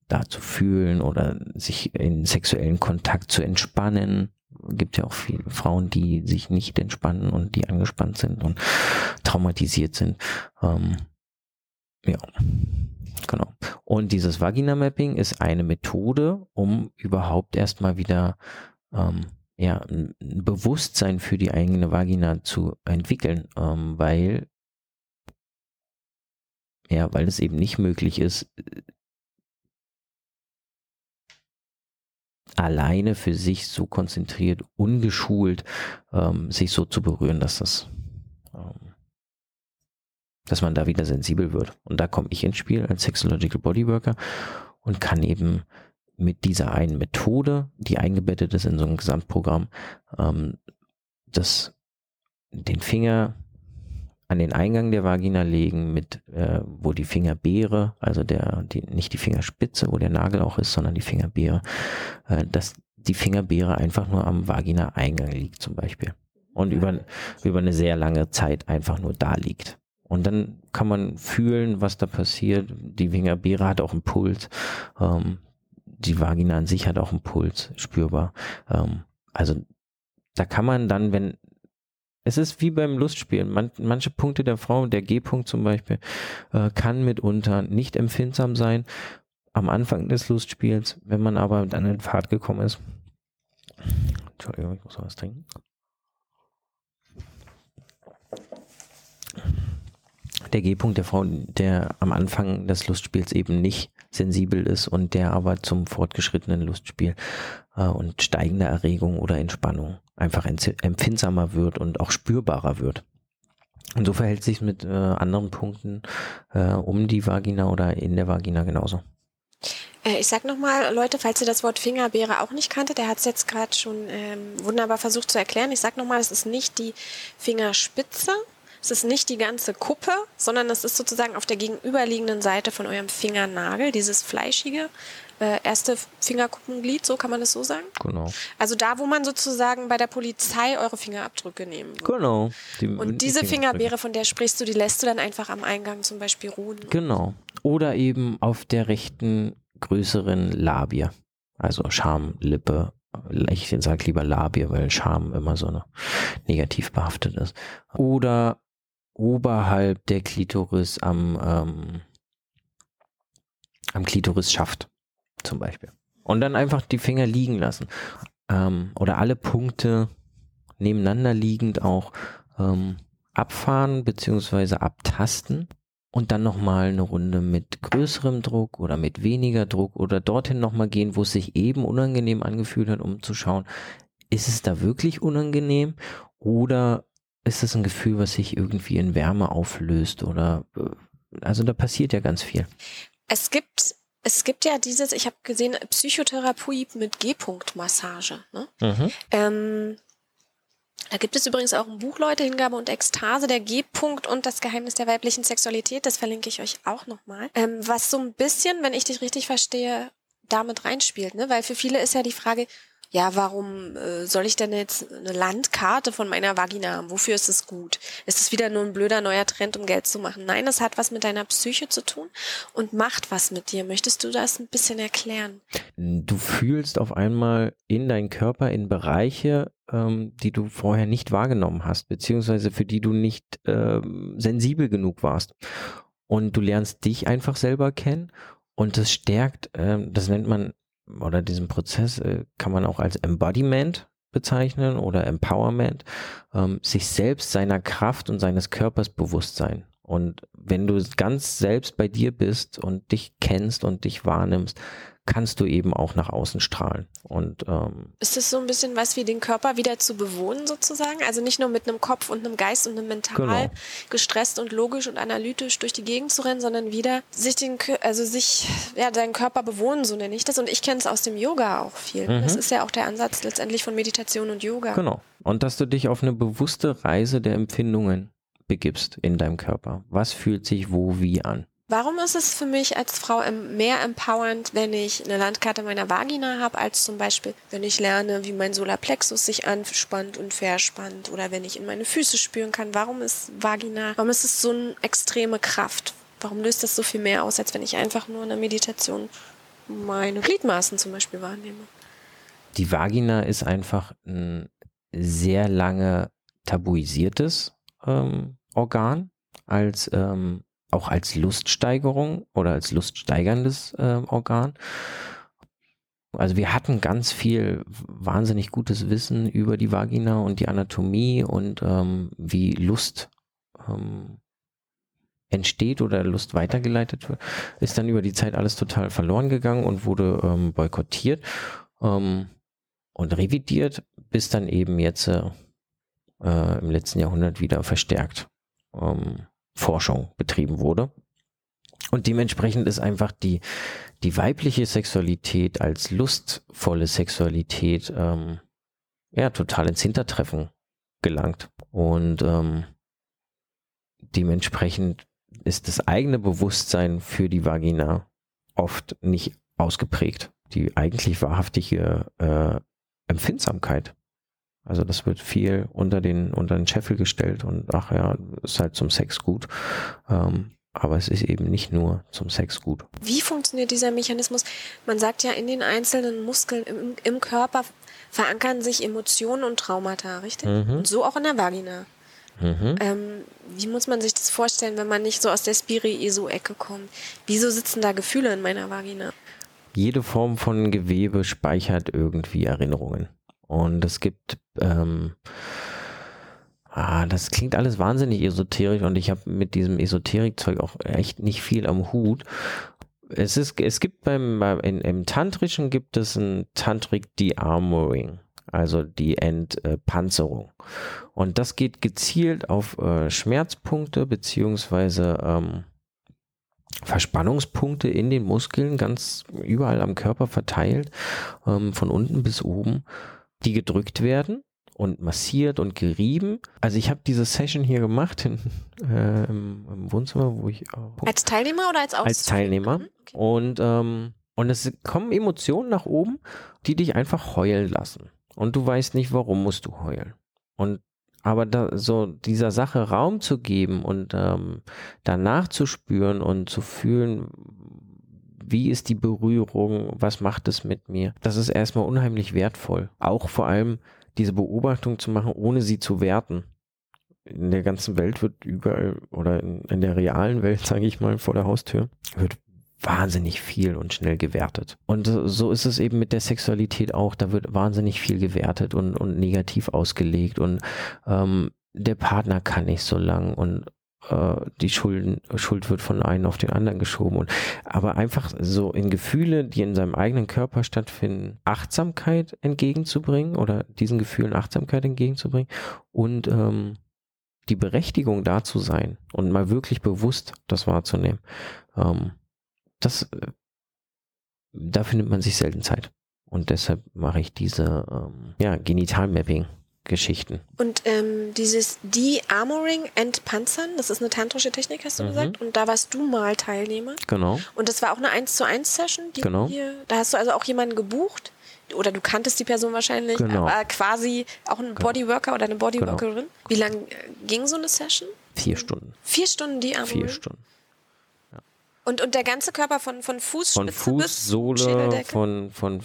da zu fühlen oder sich in sexuellen Kontakt zu entspannen. Gibt ja auch viele Frauen, die sich nicht entspannen und die angespannt sind und traumatisiert sind. Ähm, ja, genau. Und dieses Vagina-Mapping ist eine Methode, um überhaupt erstmal wieder ähm, ja, ein ein Bewusstsein für die eigene Vagina zu entwickeln, ähm, weil ja, weil es eben nicht möglich ist, alleine für sich so konzentriert, ungeschult, ähm, sich so zu berühren, dass das ähm, dass man da wieder sensibel wird. Und da komme ich ins Spiel als Sexological Bodyworker und kann eben mit dieser einen Methode, die eingebettet ist in so ein Gesamtprogramm, ähm, das, den Finger an den Eingang der Vagina legen, mit äh, wo die Fingerbeere, also der, die, nicht die Fingerspitze, wo der Nagel auch ist, sondern die Fingerbeere, äh, dass die Fingerbeere einfach nur am Vagina-Eingang liegt zum Beispiel. Und über, über eine sehr lange Zeit einfach nur da liegt. Und dann kann man fühlen, was da passiert. Die Fingerbeere hat auch einen Puls. Ähm, die Vagina an sich hat auch einen Puls, spürbar. Ähm, also da kann man dann, wenn es ist wie beim Lustspielen. Man, manche Punkte der Frau, der G-Punkt zum Beispiel, äh, kann mitunter nicht empfindsam sein am Anfang des Lustspiels. Wenn man aber dann in Fahrt gekommen ist. Entschuldigung, ich muss was trinken. Der G-Punkt der Frau, der am Anfang des Lustspiels eben nicht sensibel ist und der aber zum fortgeschrittenen Lustspiel äh, und steigender Erregung oder Entspannung einfach empfindsamer wird und auch spürbarer wird. Und so verhält sich mit äh, anderen Punkten äh, um die Vagina oder in der Vagina genauso. Äh, ich sag nochmal, Leute, falls ihr das Wort Fingerbeere auch nicht kanntet, der hat es jetzt gerade schon ähm, wunderbar versucht zu erklären. Ich sag nochmal, es ist nicht die Fingerspitze, es ist nicht die ganze Kuppe, sondern es ist sozusagen auf der gegenüberliegenden Seite von eurem Fingernagel, dieses fleischige äh, erste Fingerkuppenglied, so kann man das so sagen? Genau. Also da, wo man sozusagen bei der Polizei eure Fingerabdrücke nehmen würde. Genau. Die, Und diese Fingerbeere, von der sprichst du, die lässt du dann einfach am Eingang zum Beispiel ruhen. Genau. Oder eben auf der rechten größeren Labie. Also Schamlippe ich sage lieber Labie, weil Scham immer so eine negativ behaftet ist. Oder oberhalb der Klitoris am, ähm, am Klitorisschaft zum Beispiel. Und dann einfach die Finger liegen lassen. Ähm, oder alle Punkte nebeneinander liegend auch ähm, abfahren bzw. abtasten und dann nochmal eine Runde mit größerem Druck oder mit weniger Druck oder dorthin nochmal gehen, wo es sich eben unangenehm angefühlt hat, um zu schauen, ist es da wirklich unangenehm oder ist das ein Gefühl, was sich irgendwie in Wärme auflöst oder äh, also da passiert ja ganz viel. Es gibt es gibt ja dieses, ich habe gesehen, Psychotherapie mit G-Punkt-Massage. Ne? Mhm. Ähm, da gibt es übrigens auch ein Buch, Leute, Hingabe und Ekstase, der G-Punkt und das Geheimnis der weiblichen Sexualität. Das verlinke ich euch auch nochmal. Ähm, was so ein bisschen, wenn ich dich richtig verstehe, damit reinspielt, ne? Weil für viele ist ja die Frage, ja, warum äh, soll ich denn jetzt eine Landkarte von meiner Vagina haben? Wofür ist es gut? Ist es wieder nur ein blöder neuer Trend, um Geld zu machen? Nein, es hat was mit deiner Psyche zu tun und macht was mit dir. Möchtest du das ein bisschen erklären? Du fühlst auf einmal in deinen Körper in Bereiche, ähm, die du vorher nicht wahrgenommen hast, beziehungsweise für die du nicht ähm, sensibel genug warst. Und du lernst dich einfach selber kennen und das stärkt, ähm, das nennt man oder diesen Prozess äh, kann man auch als Embodiment bezeichnen oder Empowerment, ähm, sich selbst seiner Kraft und seines Körpers bewusst sein. Und wenn du ganz selbst bei dir bist und dich kennst und dich wahrnimmst, kannst du eben auch nach außen strahlen. Und ähm, ist das so ein bisschen was wie den Körper wieder zu bewohnen sozusagen? Also nicht nur mit einem Kopf und einem Geist und einem Mental genau. gestresst und logisch und analytisch durch die Gegend zu rennen, sondern wieder sich den, also sich ja deinen Körper bewohnen, so nenne ich das. Und ich kenne es aus dem Yoga auch viel. Mhm. Das ist ja auch der Ansatz letztendlich von Meditation und Yoga. Genau. Und dass du dich auf eine bewusste Reise der Empfindungen begibst in deinem Körper. Was fühlt sich wo wie an? Warum ist es für mich als Frau mehr empowernd, wenn ich eine Landkarte meiner Vagina habe, als zum Beispiel, wenn ich lerne, wie mein Solarplexus sich anspannt und verspannt oder wenn ich in meine Füße spüren kann? Warum ist Vagina, warum ist es so eine extreme Kraft? Warum löst das so viel mehr aus, als wenn ich einfach nur in der Meditation meine Gliedmaßen zum Beispiel wahrnehme? Die Vagina ist einfach ein sehr lange tabuisiertes ähm, Organ als ähm, auch als Luststeigerung oder als luststeigerndes äh, Organ. Also wir hatten ganz viel wahnsinnig gutes Wissen über die Vagina und die Anatomie und ähm, wie Lust ähm, entsteht oder Lust weitergeleitet wird, ist dann über die Zeit alles total verloren gegangen und wurde ähm, boykottiert ähm, und revidiert, bis dann eben jetzt äh, äh, im letzten Jahrhundert wieder verstärkt ähm, Forschung betrieben wurde. Und dementsprechend ist einfach die, die weibliche Sexualität als lustvolle Sexualität ähm, ja total ins Hintertreffen gelangt. Und ähm, dementsprechend ist das eigene Bewusstsein für die Vagina oft nicht ausgeprägt. Die eigentlich wahrhaftige äh, Empfindsamkeit. Also das wird viel unter den, unter den Scheffel gestellt und ach ja, ist halt zum Sex gut. Ähm, aber es ist eben nicht nur zum Sex gut. Wie funktioniert dieser Mechanismus? Man sagt ja, in den einzelnen Muskeln im, im Körper verankern sich Emotionen und Traumata, richtig? Mhm. Und so auch in der Vagina. Mhm. Ähm, wie muss man sich das vorstellen, wenn man nicht so aus der Spiri-ESO-Ecke kommt? Wieso sitzen da Gefühle in meiner Vagina? Jede Form von Gewebe speichert irgendwie Erinnerungen. Und es gibt ähm, Ah, das klingt alles wahnsinnig esoterisch und ich habe mit diesem Esoterikzeug auch echt nicht viel am Hut. Es ist, es gibt beim, beim in, im Tantrischen gibt es ein Tantric De-Armoring, also die Entpanzerung. Und das geht gezielt auf äh, Schmerzpunkte beziehungsweise ähm, Verspannungspunkte in den Muskeln, ganz überall am Körper verteilt, ähm, von unten bis oben, die gedrückt werden und massiert und gerieben. Also ich habe diese Session hier gemacht in, äh, im, im, Wohnzimmer, wo ich auch als Teilnehmer oder als Aus als Teilnehmer mhm, okay. und ähm, und es kommen Emotionen nach oben, die dich einfach heulen lassen und du weißt nicht, warum musst du heulen und aber da, so dieser Sache Raum zu geben und ähm, danach zu spüren und zu fühlen, wie ist die Berührung, was macht es mit mir, das ist erstmal unheimlich wertvoll. Auch vor allem diese Beobachtung zu machen, ohne sie zu werten. In der ganzen Welt wird überall oder in, in der realen Welt, sage ich mal, vor der Haustür, wird wahnsinnig viel und schnell gewertet. Und so ist es eben mit der Sexualität auch. Da wird wahnsinnig viel gewertet und, und negativ ausgelegt und ähm, der Partner kann nicht so lang und äh, die Schulden, Schuld wird von einem auf den anderen geschoben. Und, aber einfach so in Gefühle, die in seinem eigenen Körper stattfinden, Achtsamkeit entgegenzubringen oder diesen Gefühlen Achtsamkeit entgegenzubringen und ähm, die Berechtigung da zu sein und mal wirklich bewusst das wahrzunehmen. Ähm, das, äh, da findet man sich selten Zeit. Und deshalb mache ich diese ähm, ja, Genitalmapping Geschichten. Und ähm, dieses De-Armoring, Entpanzern, das ist eine tantrische Technik, hast du mhm. gesagt. Und da warst du mal Teilnehmer. Genau. Und das war auch eine 1 zu 1 Session. genau. Hier, da hast du also auch jemanden gebucht. Oder du kanntest die Person wahrscheinlich, genau. aber quasi auch ein genau. Bodyworker oder eine Bodyworkerin. Genau. Wie lange äh, ging so eine Session? Vier Stunden. Vier Stunden De-Armoring? Vier Stunden. Und, und der ganze Körper von, von Fußspitze von Fußsohle, von, von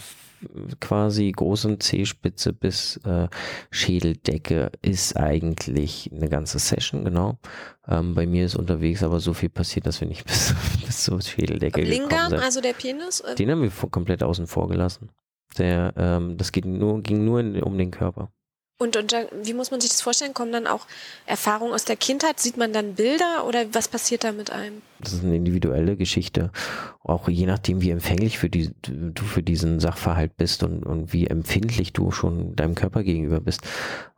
quasi großen Zehspitze bis äh, Schädeldecke ist eigentlich eine ganze Session, genau. Ähm, bei mir ist unterwegs aber so viel passiert, dass wir nicht bis, bis zur Schädeldecke Lingam, gekommen sind. also der Penis? Den haben wir komplett außen vor gelassen. Der, ähm, das geht nur, ging nur in, um den Körper. Und, und wie muss man sich das vorstellen? Kommen dann auch Erfahrungen aus der Kindheit? Sieht man dann Bilder oder was passiert da mit einem? Das ist eine individuelle Geschichte. Auch je nachdem, wie empfänglich für die, du für diesen Sachverhalt bist und, und wie empfindlich du schon deinem Körper gegenüber bist.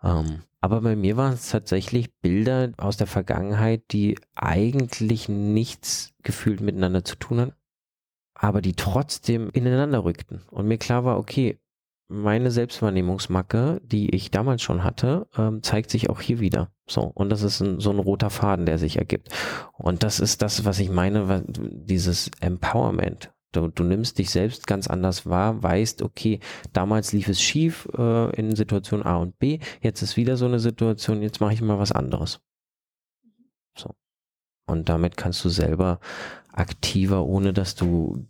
Ähm, aber bei mir waren es tatsächlich Bilder aus der Vergangenheit, die eigentlich nichts gefühlt miteinander zu tun hatten, aber die trotzdem ineinander rückten. Und mir klar war, okay, meine Selbstwahrnehmungsmacke, die ich damals schon hatte, ähm, zeigt sich auch hier wieder. So, und das ist ein, so ein roter Faden, der sich ergibt. Und das ist das, was ich meine, dieses Empowerment. Du, du nimmst dich selbst ganz anders wahr, weißt, okay, damals lief es schief äh, in Situation A und B, jetzt ist wieder so eine Situation, jetzt mache ich mal was anderes. So. Und damit kannst du selber aktiver, ohne dass du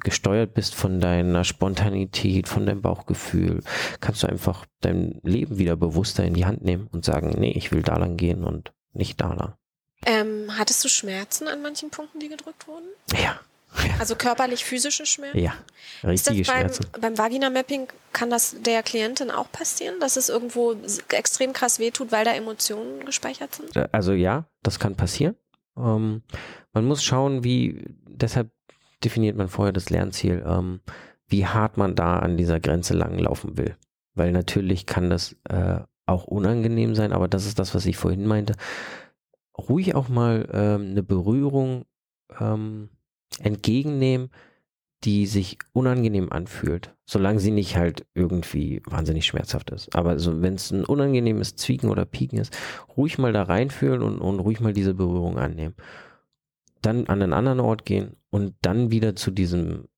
gesteuert bist von deiner Spontanität, von deinem Bauchgefühl. Kannst du einfach dein Leben wieder bewusster in die Hand nehmen und sagen, nee, ich will da lang gehen und nicht da lang. Ähm, hattest du Schmerzen an manchen Punkten, die gedrückt wurden? Ja. Also körperlich physische Schmerzen? Ja, richtige ist das beim, Schmerzen. Beim Vagina-Mapping kann das der Klientin auch passieren, dass es irgendwo extrem krass wehtut, weil da Emotionen gespeichert sind? Also ja, das kann passieren. Ähm, man muss schauen, wie, deshalb definiert man vorher das Lernziel, ähm, wie hart man da an dieser Grenze langlaufen will. Weil natürlich kann das äh, auch unangenehm sein, aber das ist das, was ich vorhin meinte. Ruhig auch mal ähm, eine Berührung ähm, entgegennehmen, die sich unangenehm anfühlt, solange sie nicht halt irgendwie wahnsinnig schmerzhaft ist. Aber so, wenn es ein unangenehmes Zwiegen oder Pieken ist, ruhig mal da reinfühlen und, und ruhig mal diese Berührung annehmen. Dann an einen anderen Ort gehen und dann wieder zu diesem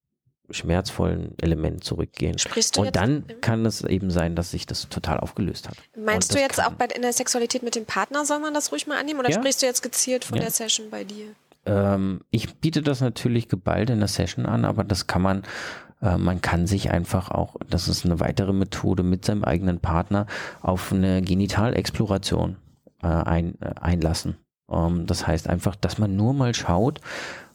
schmerzvollen Element zurückgehen. Sprichst du und jetzt, dann kann es eben sein, dass sich das total aufgelöst hat. Meinst du jetzt auch bei, in der Sexualität mit dem Partner soll man das ruhig mal annehmen oder Ja. sprichst du jetzt gezielt von Ja. der Session bei dir? Ähm, ich biete das natürlich geballt in der Session an, aber das kann man, äh, man kann sich einfach auch, das ist eine weitere Methode, mit seinem eigenen Partner auf eine Genitalexploration äh, ein, äh, einlassen. Ähm, das heißt einfach, dass man nur mal schaut,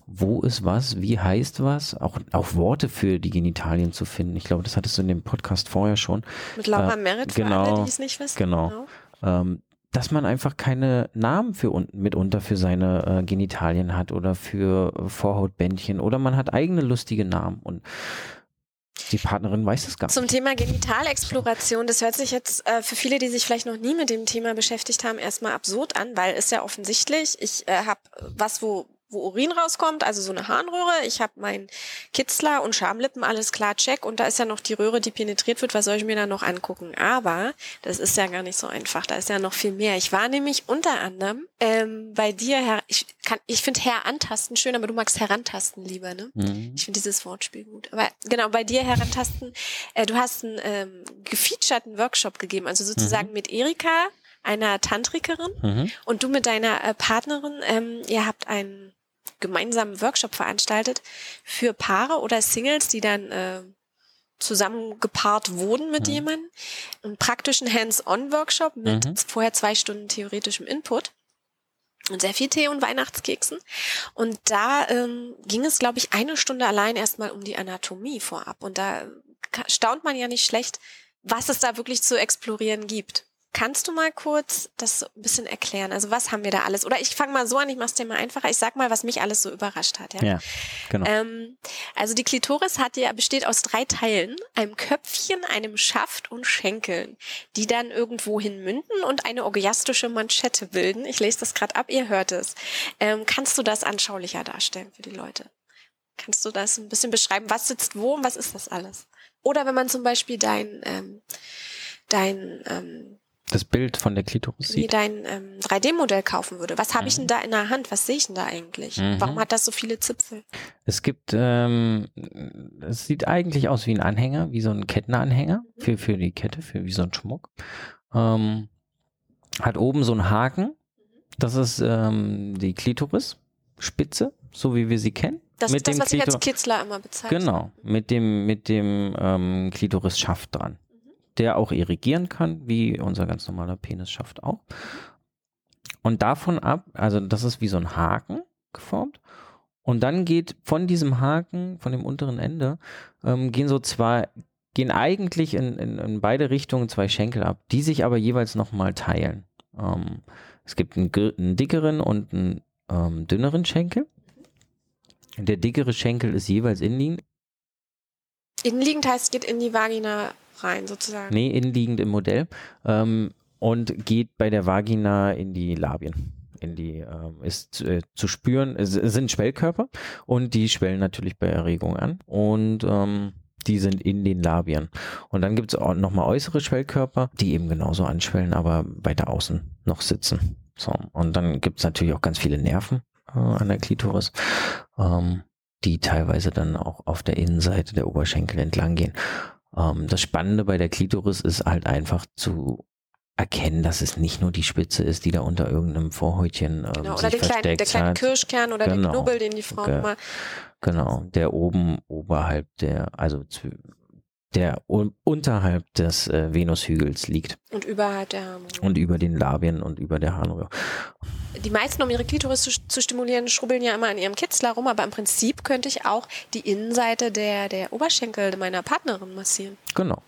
wo ist was, wie heißt was, auch, auch Worte für die Genitalien zu finden. Ich glaube, das hattest du in dem Podcast vorher schon. Mit Laura Äh, Merritt, für genau, alle, die es nicht wissen. genau. ähm, dass man einfach keine Namen für un mitunter für seine äh, Genitalien hat oder für Vorhautbändchen oder man hat eigene lustige Namen und die Partnerin weiß es gar Zum nicht. Thema Genitalexploration, das hört sich jetzt äh, für viele, die sich vielleicht noch nie mit dem Thema beschäftigt haben, erstmal absurd an, weil ist ja offensichtlich, ich äh, habe was, wo wo Urin rauskommt, also so eine Harnröhre. Ich habe meinen Kitzler und Schamlippen, alles klar, check. Und da ist ja noch die Röhre, die penetriert wird. Was soll ich mir da noch angucken? Aber das ist ja gar nicht so einfach. Da ist ja noch viel mehr. Ich war nämlich unter anderem ähm, bei dir, Herr, ich, kann, ich finde Herr antasten schön, aber du magst herantasten lieber, ne? Mhm. Ich finde dieses Wortspiel gut. Aber genau, bei dir herantasten, äh, du hast einen ähm, gefeaturten Workshop gegeben, also sozusagen mit Erika, einer Tantrikerin, Mhm. und du mit deiner äh, Partnerin, ähm, ihr habt einen gemeinsamen Workshop veranstaltet für Paare oder Singles, die dann äh, zusammengepaart wurden mit Mhm. jemandem. Einen praktischen Hands-on-Workshop mit Mhm. vorher zwei Stunden theoretischem Input und sehr viel Tee und Weihnachtskeksen. Und da ähm, ging es, glaube ich, eine Stunde allein erstmal um die Anatomie vorab. Und da ka- staunt man ja nicht schlecht, was es da wirklich zu explorieren gibt. Kannst du mal kurz das so ein bisschen erklären? Also was haben wir da alles? Oder ich fange mal so an, ich mache es dir mal einfacher. Ich sag mal, was mich alles so überrascht hat. Ja. Ja, genau. Ähm, also die Klitoris hat ja, besteht aus drei Teilen, einem Köpfchen, einem Schaft und Schenkeln, die dann irgendwohin münden und eine orgiastische Manschette bilden. Ich lese das gerade ab, ihr hört es. Ähm, kannst du das anschaulicher darstellen für die Leute? Kannst du das ein bisschen beschreiben? Was sitzt wo und was ist das alles? Oder wenn man zum Beispiel dein, ähm, dein ähm, das Bild von der Klitoris wie sieht. dein ähm, 3D-Modell kaufen würde. Was habe ich Mhm. denn da in der Hand? Was sehe ich denn da eigentlich? Mhm. Warum hat das so viele Zipfel? Es gibt, ähm, es sieht eigentlich aus wie ein Anhänger, wie so ein Kettenanhänger für, für die Kette, für wie so ein Schmuck. Ähm, hat oben so einen Haken. Das ist ähm, die Klitoris, Spitze, so wie wir sie kennen. Das Mit ist das, dem was ich als Kitzler immer bezeichne. Genau, mit dem, mit dem ähm, Klitorisschaft dran. Der auch irrigieren kann, wie unser ganz normaler Penisschaft auch. Und davon ab, also das ist wie so ein Haken geformt. Und dann geht von diesem Haken, von dem unteren Ende, ähm, gehen so zwei, gehen eigentlich in, in, in beide Richtungen zwei Schenkel ab, die sich aber jeweils nochmal teilen. Ähm, es gibt einen, einen dickeren und einen ähm, dünneren Schenkel. Der dickere Schenkel ist jeweils innenliegend, Innenliegend heißt, geht in die Vagina rein, sozusagen. nee, innenliegend im Modell, ähm, und geht bei der Vagina in die Labien. In die, ähm, ist äh, zu spüren, es sind Schwellkörper und die schwellen natürlich bei Erregung an und ähm, die sind in den Labien. Und dann gibt es auch nochmal äußere Schwellkörper, die eben genauso anschwellen, aber weiter außen noch sitzen. So. Und dann gibt es natürlich auch ganz viele Nerven äh, an der Klitoris, ähm, die teilweise dann auch auf der Innenseite der Oberschenkel entlang gehen. Ähm, das Spannende bei der Klitoris ist halt einfach zu erkennen, dass es nicht nur die Spitze ist, die da unter irgendeinem Vorhäutchen ähm, Genau. Oder sich den kleinen, der versteckt kleine. Kirschkern oder Genau. den Knubbel, den die Frauen Okay. immer. Genau, der oben oberhalb der, also zw- der un unterhalb des äh, Venushügels liegt Und überhalb der Harnröhre. und über den Labien und über der Harnröhre. Die meisten, um ihre Klitoris zu, zu stimulieren, schrubbeln ja immer an ihrem Kitzler rum, aber im Prinzip könnte ich auch die Innenseite der, der Oberschenkel meiner Partnerin massieren. Genau,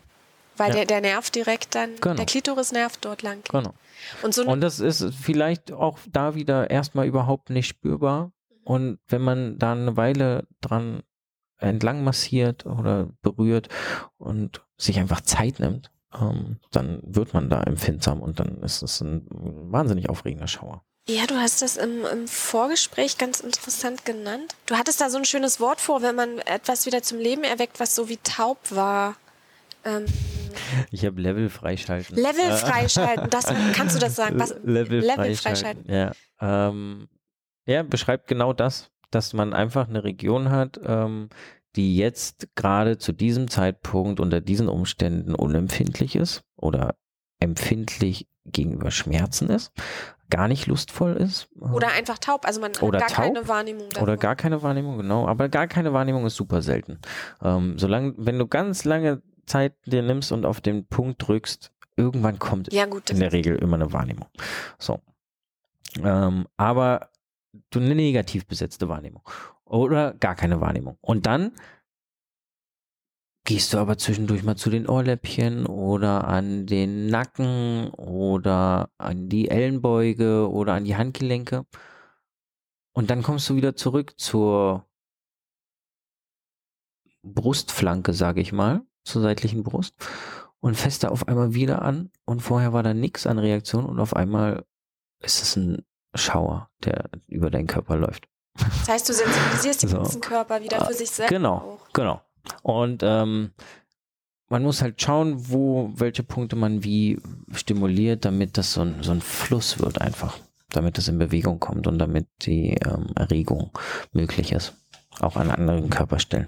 Weil Ja. der, der Nerv direkt dann, Genau. der Klitorisnerv dort lang geht. genau. Und so Und das ist vielleicht auch da wieder erstmal überhaupt nicht spürbar. Und wenn man da eine Weile dran entlang massiert oder berührt und sich einfach Zeit nimmt, ähm, dann wird man da empfindsam und dann ist es ein wahnsinnig aufregender Schauer. Ja, du hast das im, im, Vorgespräch ganz interessant genannt. Du hattest da so ein schönes Wort vor, wenn man etwas wieder zum Leben erweckt, was so wie taub war. Ähm, ich habe Level freischalten. Level freischalten, das, kannst du das sagen? Was, Level, Level freischalten. freischalten. Ja, ähm, ja, beschreibt genau das, dass man einfach eine Region hat, ähm, die jetzt gerade zu diesem Zeitpunkt unter diesen Umständen unempfindlich ist oder empfindlich gegenüber Schmerzen ist, gar nicht lustvoll ist. Oder einfach taub, also man oder hat gar taub, keine Wahrnehmung davon. Oder gar keine Wahrnehmung, genau. Aber gar keine Wahrnehmung ist super selten. Ähm, solange, wenn du ganz lange Zeit dir nimmst und auf den Punkt drückst, irgendwann kommt ja, gut, in der Regel immer eine Wahrnehmung. So. Ähm, aber du eine negativ besetzte Wahrnehmung oder gar keine Wahrnehmung. Und dann gehst du aber zwischendurch mal zu den Ohrläppchen oder an den Nacken oder an die Ellenbeuge oder an die Handgelenke. Und dann kommst du wieder zurück zur Brustflanke, sage ich mal, zur seitlichen Brust und fässt da auf einmal wieder an und vorher war da nichts an Reaktion und auf einmal ist es ein Schauer, der über deinen Körper läuft. Das heißt, du sensibilisierst den so. ganzen Körper wieder für sich selbst. Genau, auch. genau. Und ähm, man muss halt schauen, wo, welche Punkte man wie stimuliert, damit das so ein, so ein Fluss wird einfach. Damit es in Bewegung kommt und damit die ähm, Erregung möglich ist. Auch an anderen Körperstellen.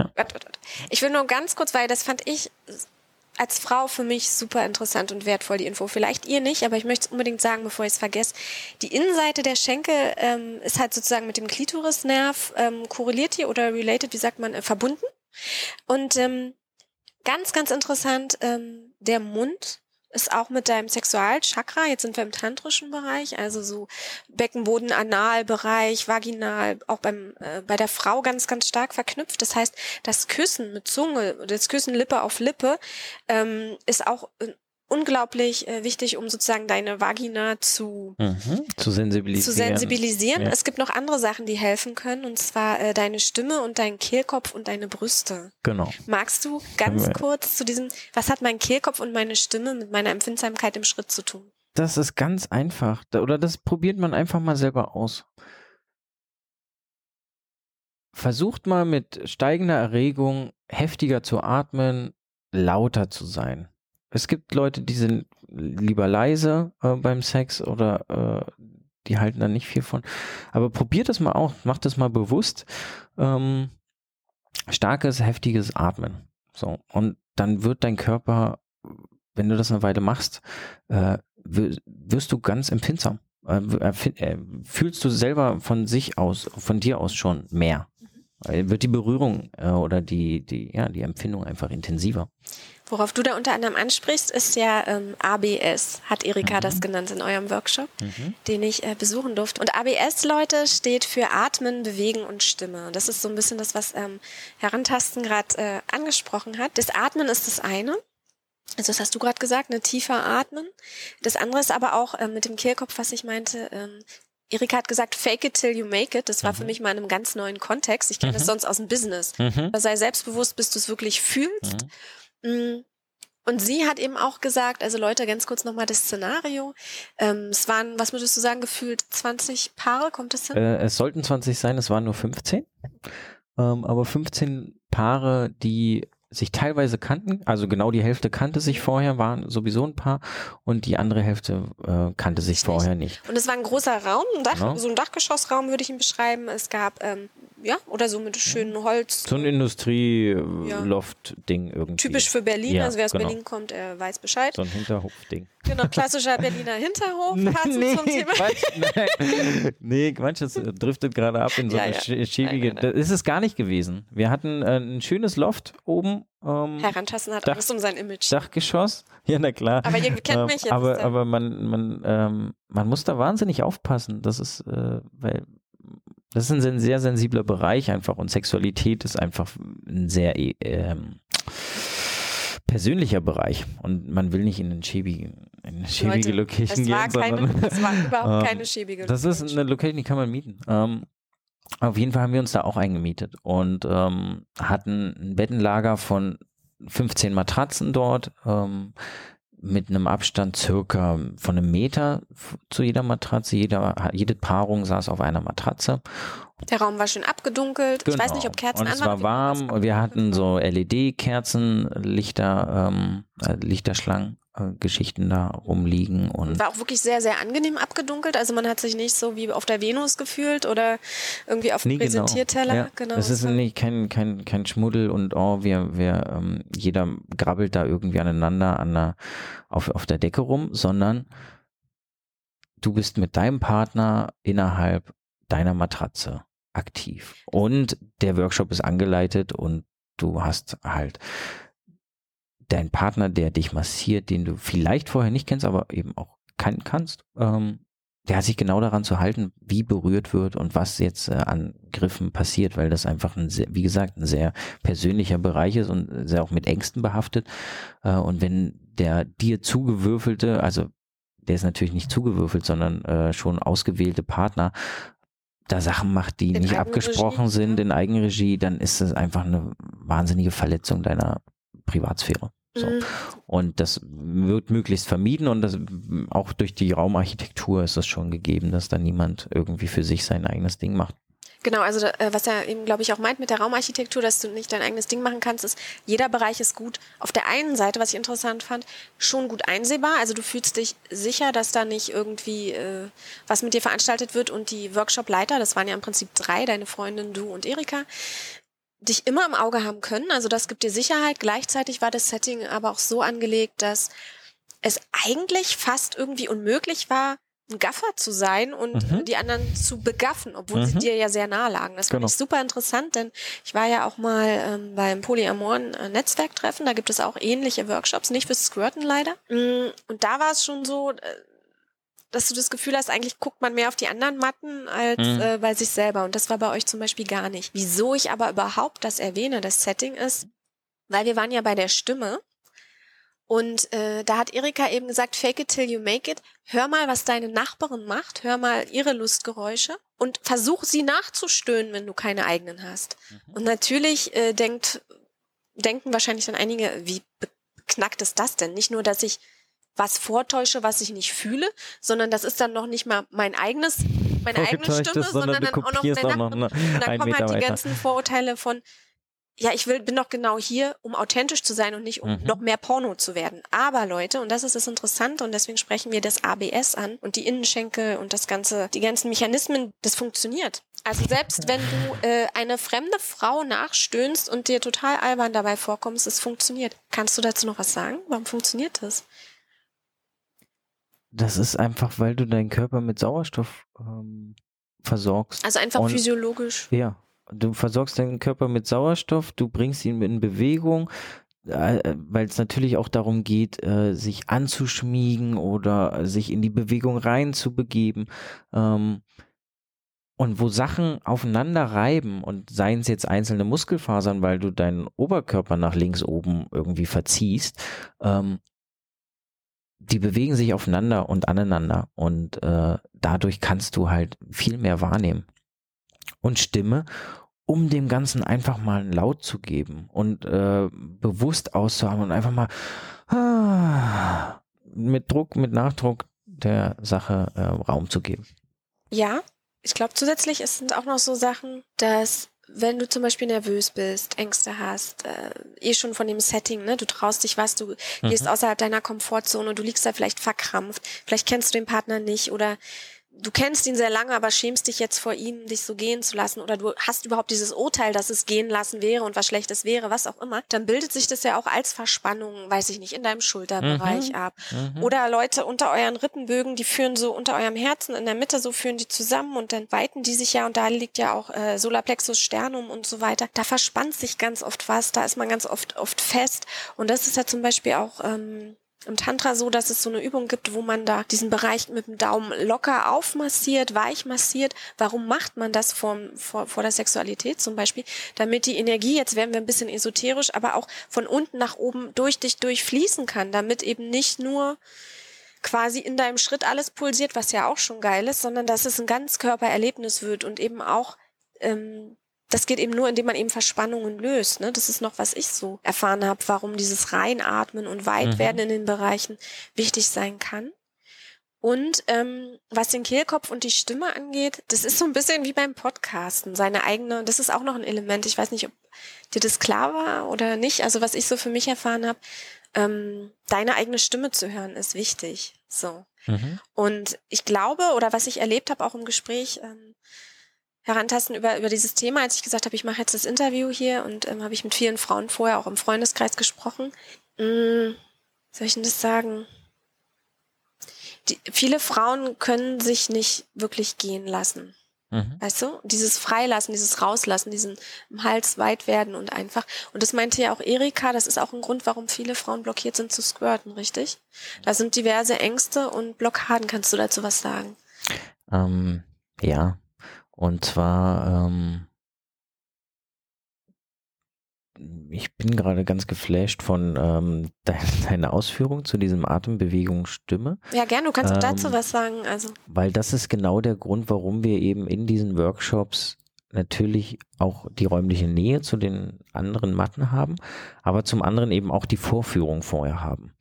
Ich will nur ganz kurz, weil das fand ich als Frau für mich super interessant und wertvoll, die Info. Vielleicht ihr nicht, aber ich möchte es unbedingt sagen, bevor ich es vergesse. Die Innenseite der Schenkel ähm, ist halt sozusagen mit dem Klitorisnerv ähm, korreliert hier oder related, wie sagt man, äh, verbunden. Und ähm, ganz, ganz interessant, ähm, der Mund ist auch mit deinem Sexualchakra, jetzt sind wir im tantrischen Bereich, also so Beckenboden, Analbereich, Vaginal, auch beim äh, bei der Frau ganz, ganz stark verknüpft. Das heißt, das Küssen mit Zunge, das Küssen Lippe auf Lippe, ähm, ist auch unglaublich äh, wichtig, um sozusagen deine Vagina zu, mhm, zu sensibilisieren. Zu sensibilisieren. Ja. Es gibt noch andere Sachen, die helfen können, und zwar äh, deine Stimme und dein Kehlkopf und deine Brüste. Genau. Magst du ganz kurz zu diesem, was hat mein Kehlkopf und meine Stimme mit meiner Empfindsamkeit im Schritt zu tun? Das ist ganz einfach. Oder das probiert man einfach mal selber aus. Versucht mal mit steigender Erregung heftiger zu atmen, lauter zu sein es gibt Leute, die sind lieber leise äh, beim Sex oder äh, die halten da nicht viel von. Aber probiert das mal auch, macht das mal bewusst. Ähm, starkes, heftiges Atmen. So. Und dann wird dein Körper, wenn du das eine Weile machst, äh, wirst du ganz empfindsam. Äh, äh, fühlst du selber von sich aus, von dir aus schon mehr. Weil wird die Berührung äh, oder die, die, ja, die Empfindung einfach intensiver. Worauf du da unter anderem ansprichst, ist ja ähm, ABS, hat Erika mhm. das genannt in eurem Workshop, mhm. den ich äh, besuchen durfte. Und ABS, Leute, steht für Atmen, Bewegen und Stimme. Das ist so ein bisschen das, was ähm, Herantasten gerade äh, angesprochen hat. Das Atmen ist das eine. Also das hast du gerade gesagt, ne, tiefer atmen. Das andere ist aber auch äh, mit dem Kehlkopf, was ich meinte, ähm, Erika hat gesagt, fake it till you make it. Das war mhm. für mich mal in einem ganz neuen Kontext. Ich kenne mhm. das sonst aus dem Business. Mhm. Sei selbstbewusst, bis du es wirklich fühlst. Mhm. Mm. Und sie hat eben auch gesagt, also Leute, ganz kurz nochmal das Szenario. Ähm, es waren, was würdest du sagen, gefühlt 20 Paare, kommt es hin? Äh, es sollten 20 sein, es waren nur 15. Ähm, aber 15 Paare, die sich teilweise kannten, also genau die Hälfte kannte sich vorher, waren sowieso ein paar und die andere Hälfte äh, kannte sich nicht. vorher nicht. Und es war ein großer Raum, ein Dach, genau. so ein Dachgeschossraum würde ich ihn beschreiben. Es gab ähm, ja, oder so mit schönen Holz. So ein Industrie-Loft-Ding irgendwie. Typisch für Berlin, ja, also wer aus genau. Berlin kommt, er weiß Bescheid. So ein Hinterhof-Ding. Genau, klassischer Berliner Hinterhof. nee, zum Thema. Quatsch, nein. nee, Quatsch, das driftet gerade ab in so ja, eine ja. schäbige. Das ist es gar nicht gewesen. Wir hatten äh, ein schönes Loft oben. Ähm, Herantasten hat Dach, alles um sein Image. Dachgeschoss, ja, na klar. Aber ihr kennt ähm, mich jetzt. Aber, aber man, man, ähm, man muss da wahnsinnig aufpassen. Das ist, äh, weil das ist ein sehr sensibler Bereich einfach und Sexualität ist einfach ein sehr ähm, persönlicher Bereich und man will nicht in eine schäbige, in eine schäbige Leute, Location gehen. Keine, es war überhaupt ähm, keine schäbige Das ist eine Location, die kann man mieten. Ähm, auf jeden Fall haben wir uns da auch eingemietet und ähm, hatten ein Bettenlager von 15 Matratzen dort, ähm, mit einem Abstand circa von einem Meter zu jeder Matratze. Jeder, jede Paarung saß auf einer Matratze. Der Raum war schön abgedunkelt. Genau. Ich weiß nicht, ob Kerzen und es war warm wir hatten so LED-Kerzen, Lichter, ähm, äh, Lichterschlangen Geschichten da rumliegen und war auch wirklich sehr sehr angenehm abgedunkelt also man hat sich nicht so wie auf der Venus gefühlt oder irgendwie auf dem nee, genau. Präsentierteller genau, ja. genau es ist nicht kein kein kein Schmuddel und oh wir wir ähm, jeder grabbelt da irgendwie aneinander an der, auf auf der Decke rum sondern du bist mit deinem Partner innerhalb deiner Matratze aktiv und der Workshop ist angeleitet und du hast halt dein Partner, der dich massiert, den du vielleicht vorher nicht kennst, aber eben auch kann, kannst, ähm, der hat sich genau daran zu halten, wie berührt wird und was jetzt äh, an Griffen passiert, weil das einfach ein sehr, wie gesagt, ein sehr persönlicher Bereich ist und sehr auch mit Ängsten behaftet. Äh, und wenn der dir zugewürfelte, also der ist natürlich nicht zugewürfelt, sondern äh, schon ausgewählte Partner, da Sachen macht, die in nicht abgesprochen sind in Eigenregie, dann ist es einfach eine wahnsinnige Verletzung deiner Privatsphäre. So. Mhm. Und das wird möglichst vermieden und das, auch durch die Raumarchitektur ist es schon gegeben, dass da niemand irgendwie für sich sein eigenes Ding macht. Genau, also äh, was er eben, glaube ich, auch meint mit der Raumarchitektur, dass du nicht dein eigenes Ding machen kannst, ist, jeder Bereich ist gut. Auf der einen Seite, was ich interessant fand, schon gut einsehbar. Also du fühlst dich sicher, dass da nicht irgendwie äh, was mit dir veranstaltet wird und die Workshop-Leiter, das waren ja im Prinzip drei, deine Freundin, du und Erika, dich immer im Auge haben können. Also das gibt dir Sicherheit. Gleichzeitig war das Setting aber auch so angelegt, dass es eigentlich fast irgendwie unmöglich war, ein Gaffer zu sein und mhm. die anderen zu begaffen, obwohl mhm. sie dir ja sehr nahe lagen. Das genau. fand ich super interessant, denn ich war ja auch mal ähm, beim Polyamoren äh, Netzwerktreffen, da gibt es auch ähnliche Workshops, nicht fürs Squirten leider. Mm, und da war es schon so, äh, dass du das Gefühl hast, eigentlich guckt man mehr auf die anderen Matten als mhm. äh, bei sich selber. Und das war bei euch zum Beispiel gar nicht. Wieso ich aber überhaupt das erwähne, das Setting ist, weil wir waren ja bei der Stimme. Und äh, da hat Erika eben gesagt, fake it till you make it. Hör mal, was deine Nachbarin macht. Hör mal ihre Lustgeräusche und versuch sie nachzustöhnen, wenn du keine eigenen hast. Mhm. Und natürlich äh, denkt, denken wahrscheinlich dann einige, wie beknackt ist das denn? Nicht nur, dass ich was vortäusche, was ich nicht fühle, sondern das ist dann noch nicht mal mein eigenes, meine eigene Stimme, sondern, dann auch noch eine Auch noch eine, und dann kommen halt die ganzen Vorurteile von, ja, ich will, bin doch genau hier, um authentisch zu sein und nicht um mhm. noch mehr Porno zu werden. Aber Leute, und das ist das Interessante und deswegen sprechen wir das ABS an und die Innenschenkel und das ganze, die ganzen Mechanismen, das funktioniert. Also selbst wenn du äh, eine fremde Frau nachstöhnst und dir total albern dabei vorkommst, es funktioniert. Kannst du dazu noch was sagen? Warum funktioniert das? Das ist einfach, weil du deinen Körper mit Sauerstoff ähm, versorgst. Also einfach Und, physiologisch. Ja, du versorgst deinen Körper mit Sauerstoff, du bringst ihn in Bewegung, äh, weil es natürlich auch darum geht, äh, sich anzuschmiegen oder sich in die Bewegung reinzubegeben. Ähm, und wo Sachen aufeinander reiben und seien es jetzt einzelne Muskelfasern, weil du deinen Oberkörper nach links oben irgendwie verziehst, ähm, die bewegen sich aufeinander und aneinander und äh, dadurch kannst du halt viel mehr wahrnehmen. Und Stimme, um dem Ganzen einfach mal einen Laut zu geben und äh, bewusst auszuhaben und einfach mal ah, mit Druck, mit Nachdruck der Sache äh, Raum zu geben. Ja, ich glaube zusätzlich sind auch noch so Sachen, dass wenn du zum Beispiel nervös bist, Ängste hast, äh, eh schon von dem Setting, ne, du traust dich was, du mhm. gehst außerhalb deiner Komfortzone und du liegst da vielleicht verkrampft, vielleicht kennst du den Partner nicht oder du kennst ihn sehr lange, aber schämst dich jetzt vor ihm, dich so gehen zu lassen oder du hast überhaupt dieses Urteil, dass es gehen lassen wäre und was Schlechtes wäre, was auch immer, dann bildet sich das ja auch als Verspannung, weiß ich nicht, in deinem Schulterbereich mhm. ab. Mhm. Oder Leute unter euren Rippenbögen, die führen so unter eurem Herzen in der Mitte, so führen die zusammen und dann weiten die sich ja und da liegt ja auch äh, Solarplexus Sternum und so weiter. Da verspannt sich ganz oft was, da ist man ganz oft oft fest und das ist ja zum Beispiel auch ähm, im Tantra so, dass es so eine Übung gibt, wo man da diesen Bereich mit dem Daumen locker aufmassiert, weich massiert. Warum macht man das vor, vor, vor der Sexualität zum Beispiel? Damit die Energie, jetzt werden wir ein bisschen esoterisch, aber auch von unten nach oben durch dich durchfließen kann, damit eben nicht nur quasi in deinem Schritt alles pulsiert, was ja auch schon geil ist, sondern dass es ein Ganzkörpererlebnis wird und eben auch ähm, das geht eben nur, indem man eben Verspannungen löst. Ne? Das ist noch, was ich so erfahren habe, warum dieses Reinatmen und Weitwerden mhm. in den Bereichen wichtig sein kann. Und ähm, was den Kehlkopf und die Stimme angeht, das ist so ein bisschen wie beim Podcasten, seine eigene, das ist auch noch ein Element. Ich weiß nicht, ob dir das klar war oder nicht. Also was ich so für mich erfahren habe, ähm, deine eigene Stimme zu hören, ist wichtig. So. Mhm. Und ich glaube, oder was ich erlebt habe, auch im Gespräch, ähm, herantasten über, über dieses Thema, als ich gesagt habe, ich mache jetzt das Interview hier und ähm, habe ich mit vielen Frauen vorher auch im Freundeskreis gesprochen. Hm, soll ich denn das sagen? die, viele Frauen können sich nicht wirklich gehen lassen. Mhm. Weißt du? Dieses Freilassen, dieses Rauslassen, diesen im Hals weit werden und einfach. Und das meinte ja auch Erika, das ist auch ein Grund, warum viele Frauen blockiert sind zu squirten, richtig? Da sind diverse Ängste und Blockaden. Kannst du dazu was sagen? Ähm, ja. Und zwar, ähm, ich bin gerade ganz geflasht von ähm, de deiner Ausführung zu diesem Atembewegung Stimme. Ja, gerne, du kannst ähm, dazu was sagen. Also. Weil das ist genau der Grund, warum wir eben in diesen Workshops natürlich auch die räumliche Nähe zu den anderen Matten haben, aber zum anderen eben auch die Vorführung vorher haben,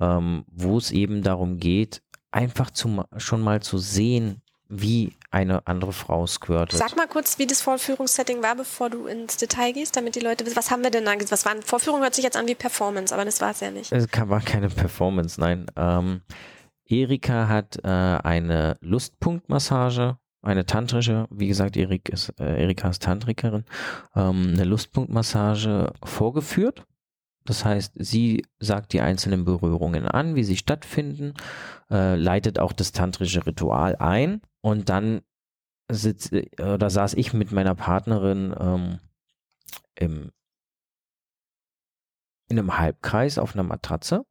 ähm, wo es eben darum geht, einfach zu, schon mal zu sehen, wie eine andere Frau squirtet. Sag mal kurz, wie das Vorführungssetting war, bevor du ins Detail gehst, damit die Leute wissen, was haben wir denn da Was war Vorführung hört sich jetzt an wie Performance, aber das war es ja nicht. Es war keine Performance, nein. Ähm, Erika hat äh, eine Lustpunktmassage, eine tantrische, wie gesagt, Erik ist, äh, Erika ist Tantrikerin, ähm, eine Lustpunktmassage vorgeführt. Das heißt, sie sagt die einzelnen Berührungen an, wie sie stattfinden, äh, leitet auch das tantrische Ritual ein und dann sitz, oder saß ich mit meiner Partnerin ähm, im, in einem Halbkreis auf einer Matratze.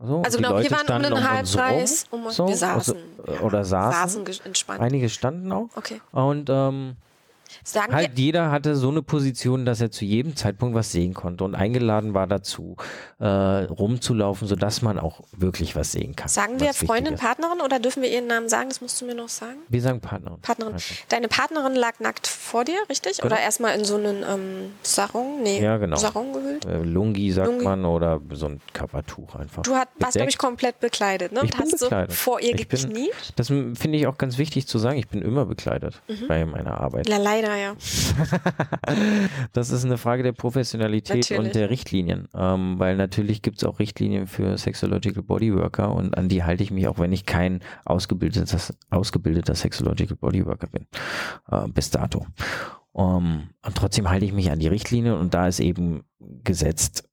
So, also genau, wir waren um einen Halbkreis um, so, wir saßen. Also, oder saßen. saßen entspannt. Einige standen auch. Okay. Und ähm, Sagen halt jeder hatte so eine Position, dass er zu jedem Zeitpunkt was sehen konnte und eingeladen war dazu, äh, rumzulaufen, sodass man auch wirklich was sehen kann. Sagen wir Freundin, Partnerin oder dürfen wir ihren Namen sagen? Das musst du mir noch sagen. Wir sagen Partnerin. Partnerin. Also. Deine Partnerin lag nackt vor dir, richtig? Genau. Oder erstmal in so einen ähm, Sarong? Nee, ja, genau. Sarong gehüllt? Äh, Lungi sagt Lungi. man oder so ein Kappertuch einfach. Du hat, warst, glaube ich, komplett bekleidet, ne? Ich bin hast bekleidet. so vor ihr ich gekniet? Bin, das finde ich auch ganz wichtig zu sagen. Ich bin immer bekleidet mhm. bei meiner Arbeit. Ja, leider, ja. das ist eine Frage der Professionalität natürlich. und der Richtlinien, ähm, weil natürlich gibt es auch Richtlinien für Sexological Bodyworker und an die halte ich mich auch, wenn ich kein ausgebildeter, ausgebildeter Sexological Bodyworker bin, äh, bis dato. Um, und trotzdem halte ich mich an die Richtlinien und da ist eben gesetzt,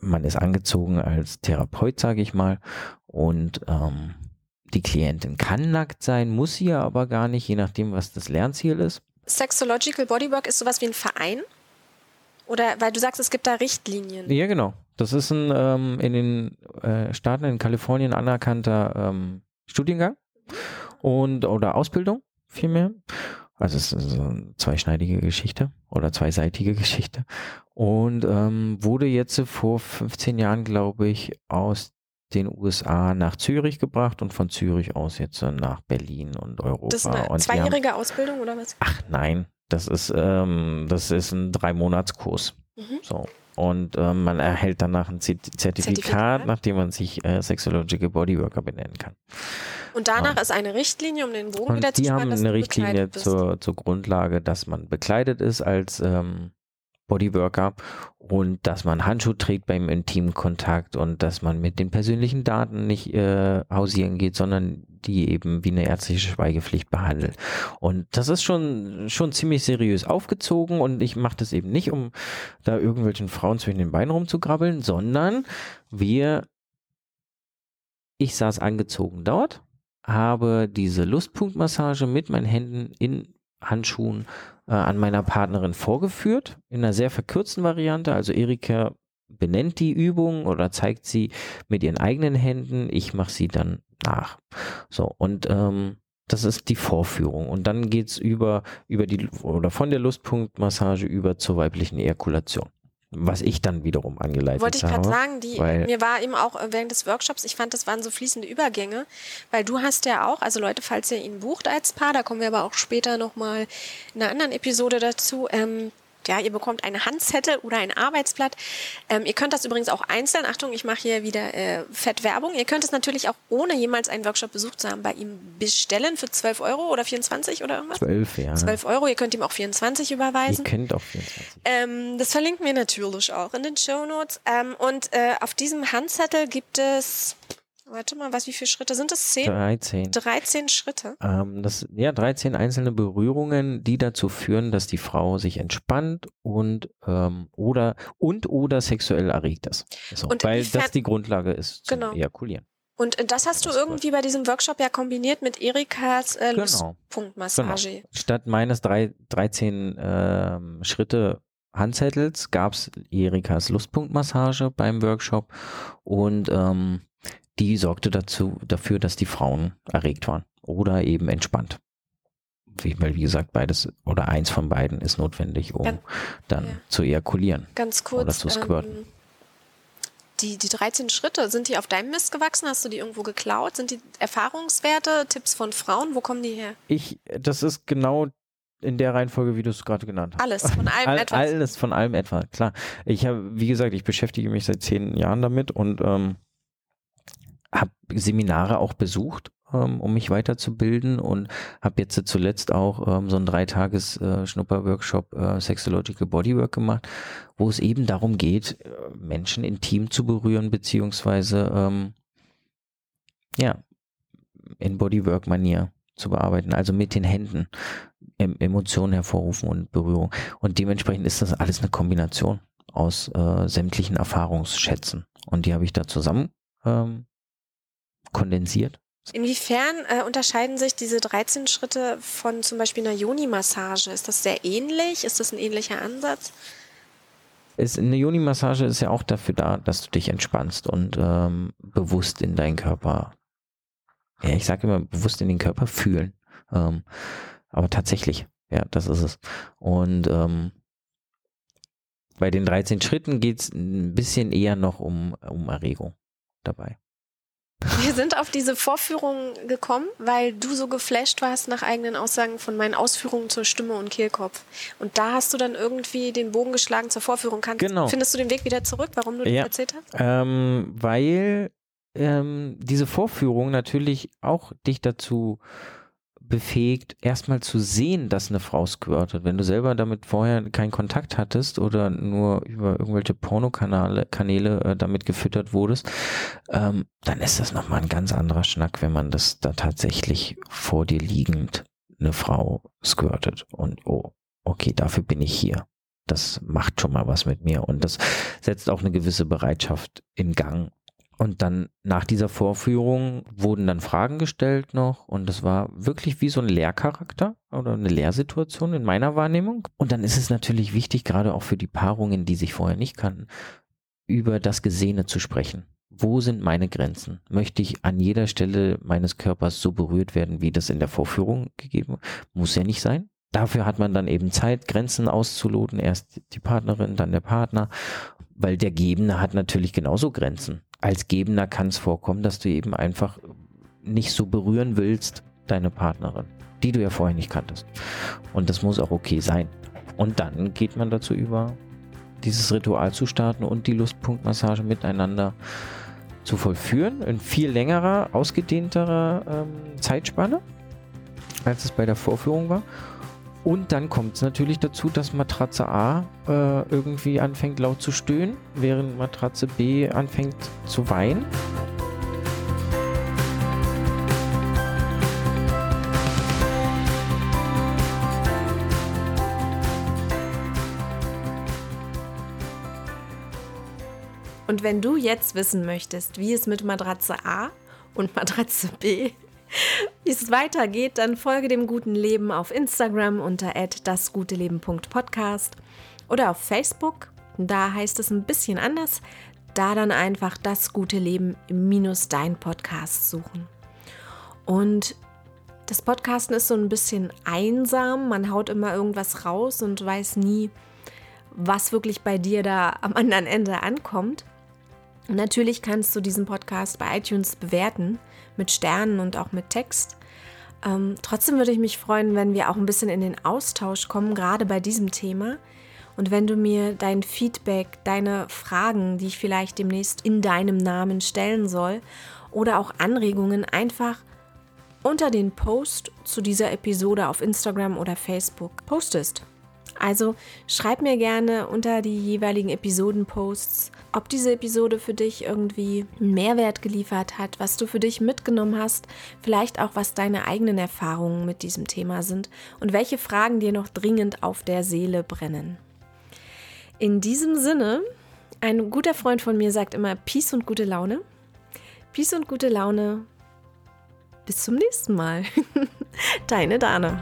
man ist angezogen als Therapeut, sage ich mal, und ähm, die Klientin kann nackt sein, muss sie aber gar nicht, je nachdem, was das Lernziel ist. Sexological Bodywork ist sowas wie ein Verein? Oder weil du sagst, es gibt da Richtlinien. Ja, genau. Das ist ein ähm, in den äh, Staaten in Kalifornien anerkannter ähm, Studiengang und oder Ausbildung vielmehr. Also es ist eine zweischneidige Geschichte oder zweiseitige Geschichte. Und ähm, wurde jetzt vor 15 Jahren, glaube ich, aus den USA nach Zürich gebracht und von Zürich aus jetzt nach Berlin und Europa. Das ist eine und zweijährige haben, Ausbildung oder was? Ach nein, das ist, ähm, das ist ein Drei-Monats-Kurs. Mhm. So. Und äh, man erhält danach ein Zertifikat, Zertifikat, nachdem man sich äh, Sexological Bodyworker benennen kann. Und danach ja. ist eine Richtlinie, um den Bogen wieder zu Die haben eine Richtlinie zur, zur Grundlage, dass man bekleidet ist als ähm, Bodyworker und dass man Handschuhe trägt beim intimen Kontakt und dass man mit den persönlichen Daten nicht äh, hausieren geht, sondern die eben wie eine ärztliche Schweigepflicht behandelt. Und das ist schon, schon ziemlich seriös aufgezogen und ich mache das eben nicht, um da irgendwelchen Frauen zwischen den Beinen rumzugrabbeln, sondern wir, ich saß angezogen dort, habe diese Lustpunktmassage mit meinen Händen in Handschuhen äh, an meiner Partnerin vorgeführt, in einer sehr verkürzten Variante. Also Erika benennt die Übung oder zeigt sie mit ihren eigenen Händen. Ich mache sie dann nach. So, und ähm, das ist die Vorführung. Und dann geht's über, über die, oder von der Lustpunktmassage über zur weiblichen Ejakulation. Was ich dann wiederum angeleitet habe. Wollte ich gerade sagen, die, mir war eben auch äh, während des Workshops, ich fand, das waren so fließende Übergänge, weil du hast ja auch, also Leute, falls ihr ihn bucht als Paar, da kommen wir aber auch später nochmal in einer anderen Episode dazu, ähm, ja, ihr bekommt einen Handzettel oder ein Arbeitsblatt. Ähm, ihr könnt das übrigens auch einzeln, Achtung, ich mache hier wieder äh, fett Werbung. Ihr könnt es natürlich auch ohne jemals einen Workshop besucht zu haben bei ihm bestellen für 12 Euro oder 24 oder irgendwas. 12, ja. 12 Euro, ihr könnt ihm auch 24 überweisen. Ihr kennt auch 24. Ähm, das verlinken wir natürlich auch in den Shownotes. Ähm, und äh, auf diesem Handzettel gibt es, warte mal, was, wie viele Schritte sind das? Zehn? 13. 13 Schritte. Ähm, das, ja, 13 einzelne Berührungen, die dazu führen, dass die Frau sich entspannt und ähm, oder und oder sexuell erregt ist. So, Und weil das die Grundlage ist zum Genau. Ejakulieren. Und äh, das hast du Das ist irgendwie bei diesem Workshop ja kombiniert mit Erikas äh, Genau. Lustpunktmassage. Statt meines drei, 13 ähm, Schritte Handzettels gab es Erikas Lustpunktmassage beim Workshop und ähm, die sorgte dazu, dafür, dass die Frauen erregt waren oder eben entspannt. Wie, weil, wie gesagt, beides oder eins von beiden ist notwendig, um Ja. dann Ja. zu ejakulieren. Ganz Oder kurz. zu squirten. Ähm, die, die 13 Schritte, sind die auf deinem Mist gewachsen? Hast du die irgendwo geklaut? Sind die Erfahrungswerte, Tipps von Frauen? Wo kommen die her? Ich, das ist genau in der Reihenfolge, wie du es gerade genannt hast. Alles, von allem All, etwas. Alles von allem etwa, klar. Ich habe, wie gesagt, ich beschäftige mich seit zehn Jahren damit und ähm, habe Seminare auch besucht, ähm, um mich weiterzubilden und habe jetzt zuletzt auch ähm, so einen dreitages äh, Schnupper-Workshop äh, Sexological Bodywork gemacht, wo es eben darum geht, äh, Menschen intim zu berühren, beziehungsweise ähm, ja, in Bodywork-Manier zu bearbeiten, also mit den Händen em Emotionen hervorrufen und Berührung. Und dementsprechend ist das alles eine Kombination aus äh, sämtlichen Erfahrungsschätzen. Und die habe ich da zusammen ähm, kondensiert. Inwiefern äh, unterscheiden sich diese 13 Schritte von zum Beispiel einer Yoni-Massage? Ist das sehr ähnlich? Ist das ein ähnlicher Ansatz? Es, eine Yoni-Massage ist ja auch dafür da, dass du dich entspannst und ähm, bewusst in deinen Körper, ja, ich sage immer, bewusst in den Körper fühlen. Ähm, aber tatsächlich, ja, das ist es. Und ähm, bei den 13 Schritten geht es ein bisschen eher noch um, um Erregung dabei. Wir sind auf diese Vorführung gekommen, weil du so geflasht warst nach eigenen Aussagen von meinen Ausführungen zur Stimme und Kehlkopf. Und da hast du dann irgendwie den Bogen geschlagen zur Vorführung. Kannst, Genau. Findest du den Weg wieder zurück, warum du das Ja. erzählt hast? Ähm, weil ähm, diese Vorführung natürlich auch dich dazu befähigt, erstmal zu sehen, dass eine Frau squirtet. Wenn du selber damit vorher keinen Kontakt hattest oder nur über irgendwelche Pornokanäle Kanäle, äh, damit gefüttert wurdest, ähm, dann ist das nochmal ein ganz anderer Schnack, wenn man das da tatsächlich vor dir liegend eine Frau squirtet und oh, okay, dafür bin ich hier. Das macht schon mal was mit mir und das setzt auch eine gewisse Bereitschaft in Gang. Und dann nach dieser Vorführung wurden dann Fragen gestellt noch und das war wirklich wie so ein Lehrcharakter oder eine Lehrsituation in meiner Wahrnehmung. Und dann ist es natürlich wichtig, gerade auch für die Paarungen, die sich vorher nicht kannten, über das Gesehene zu sprechen. Wo sind meine Grenzen? Möchte ich an jeder Stelle meines Körpers so berührt werden, wie das in der Vorführung gegeben? Muss ja nicht sein. Dafür hat man dann eben Zeit, Grenzen auszuloten. Erst die Partnerin, dann der Partner. Weil der Gebende hat natürlich genauso Grenzen. Als Gebender kann es vorkommen, dass du eben einfach nicht so berühren willst, deine Partnerin, die du ja vorher nicht kanntest. Und das muss auch okay sein. Und dann geht man dazu über, dieses Ritual zu starten und die Lustpunktmassage miteinander zu vollführen. In viel längerer, ausgedehnterer ähm, Zeitspanne, als es bei der Vorführung war. Und dann kommt es natürlich dazu, dass Matratze A äh, irgendwie anfängt laut zu stöhnen, während Matratze B anfängt zu weinen. Und wenn du jetzt wissen möchtest, wie es mit Matratze A und Matratze B, wie es weitergeht, dann folge dem guten Leben auf Instagram unter dasguteleben.podcast oder auf Facebook. Da heißt es ein bisschen anders. Da dann einfach das gute Leben minus dein Podcast suchen. Und das Podcasten ist so ein bisschen einsam. Man haut immer irgendwas raus und weiß nie, was wirklich bei dir da am anderen Ende ankommt. Natürlich kannst du diesen Podcast bei iTunes bewerten mit Sternen und auch mit Text. Ähm, trotzdem würde ich mich freuen, wenn wir auch ein bisschen in den Austausch kommen, gerade bei diesem Thema. Und wenn du mir dein Feedback, deine Fragen, die ich vielleicht demnächst in deinem Namen stellen soll, oder auch Anregungen einfach unter den Post zu dieser Episode auf Instagram oder Facebook postest. Also schreib mir gerne unter die jeweiligen Episodenposts, ob diese Episode für dich irgendwie Mehrwert geliefert hat, was du für dich mitgenommen hast, vielleicht auch was deine eigenen Erfahrungen mit diesem Thema sind und welche Fragen dir noch dringend auf der Seele brennen. In diesem Sinne, ein guter Freund von mir sagt immer Peace und gute Laune. Peace und gute Laune. Bis zum nächsten Mal. Deine Dana.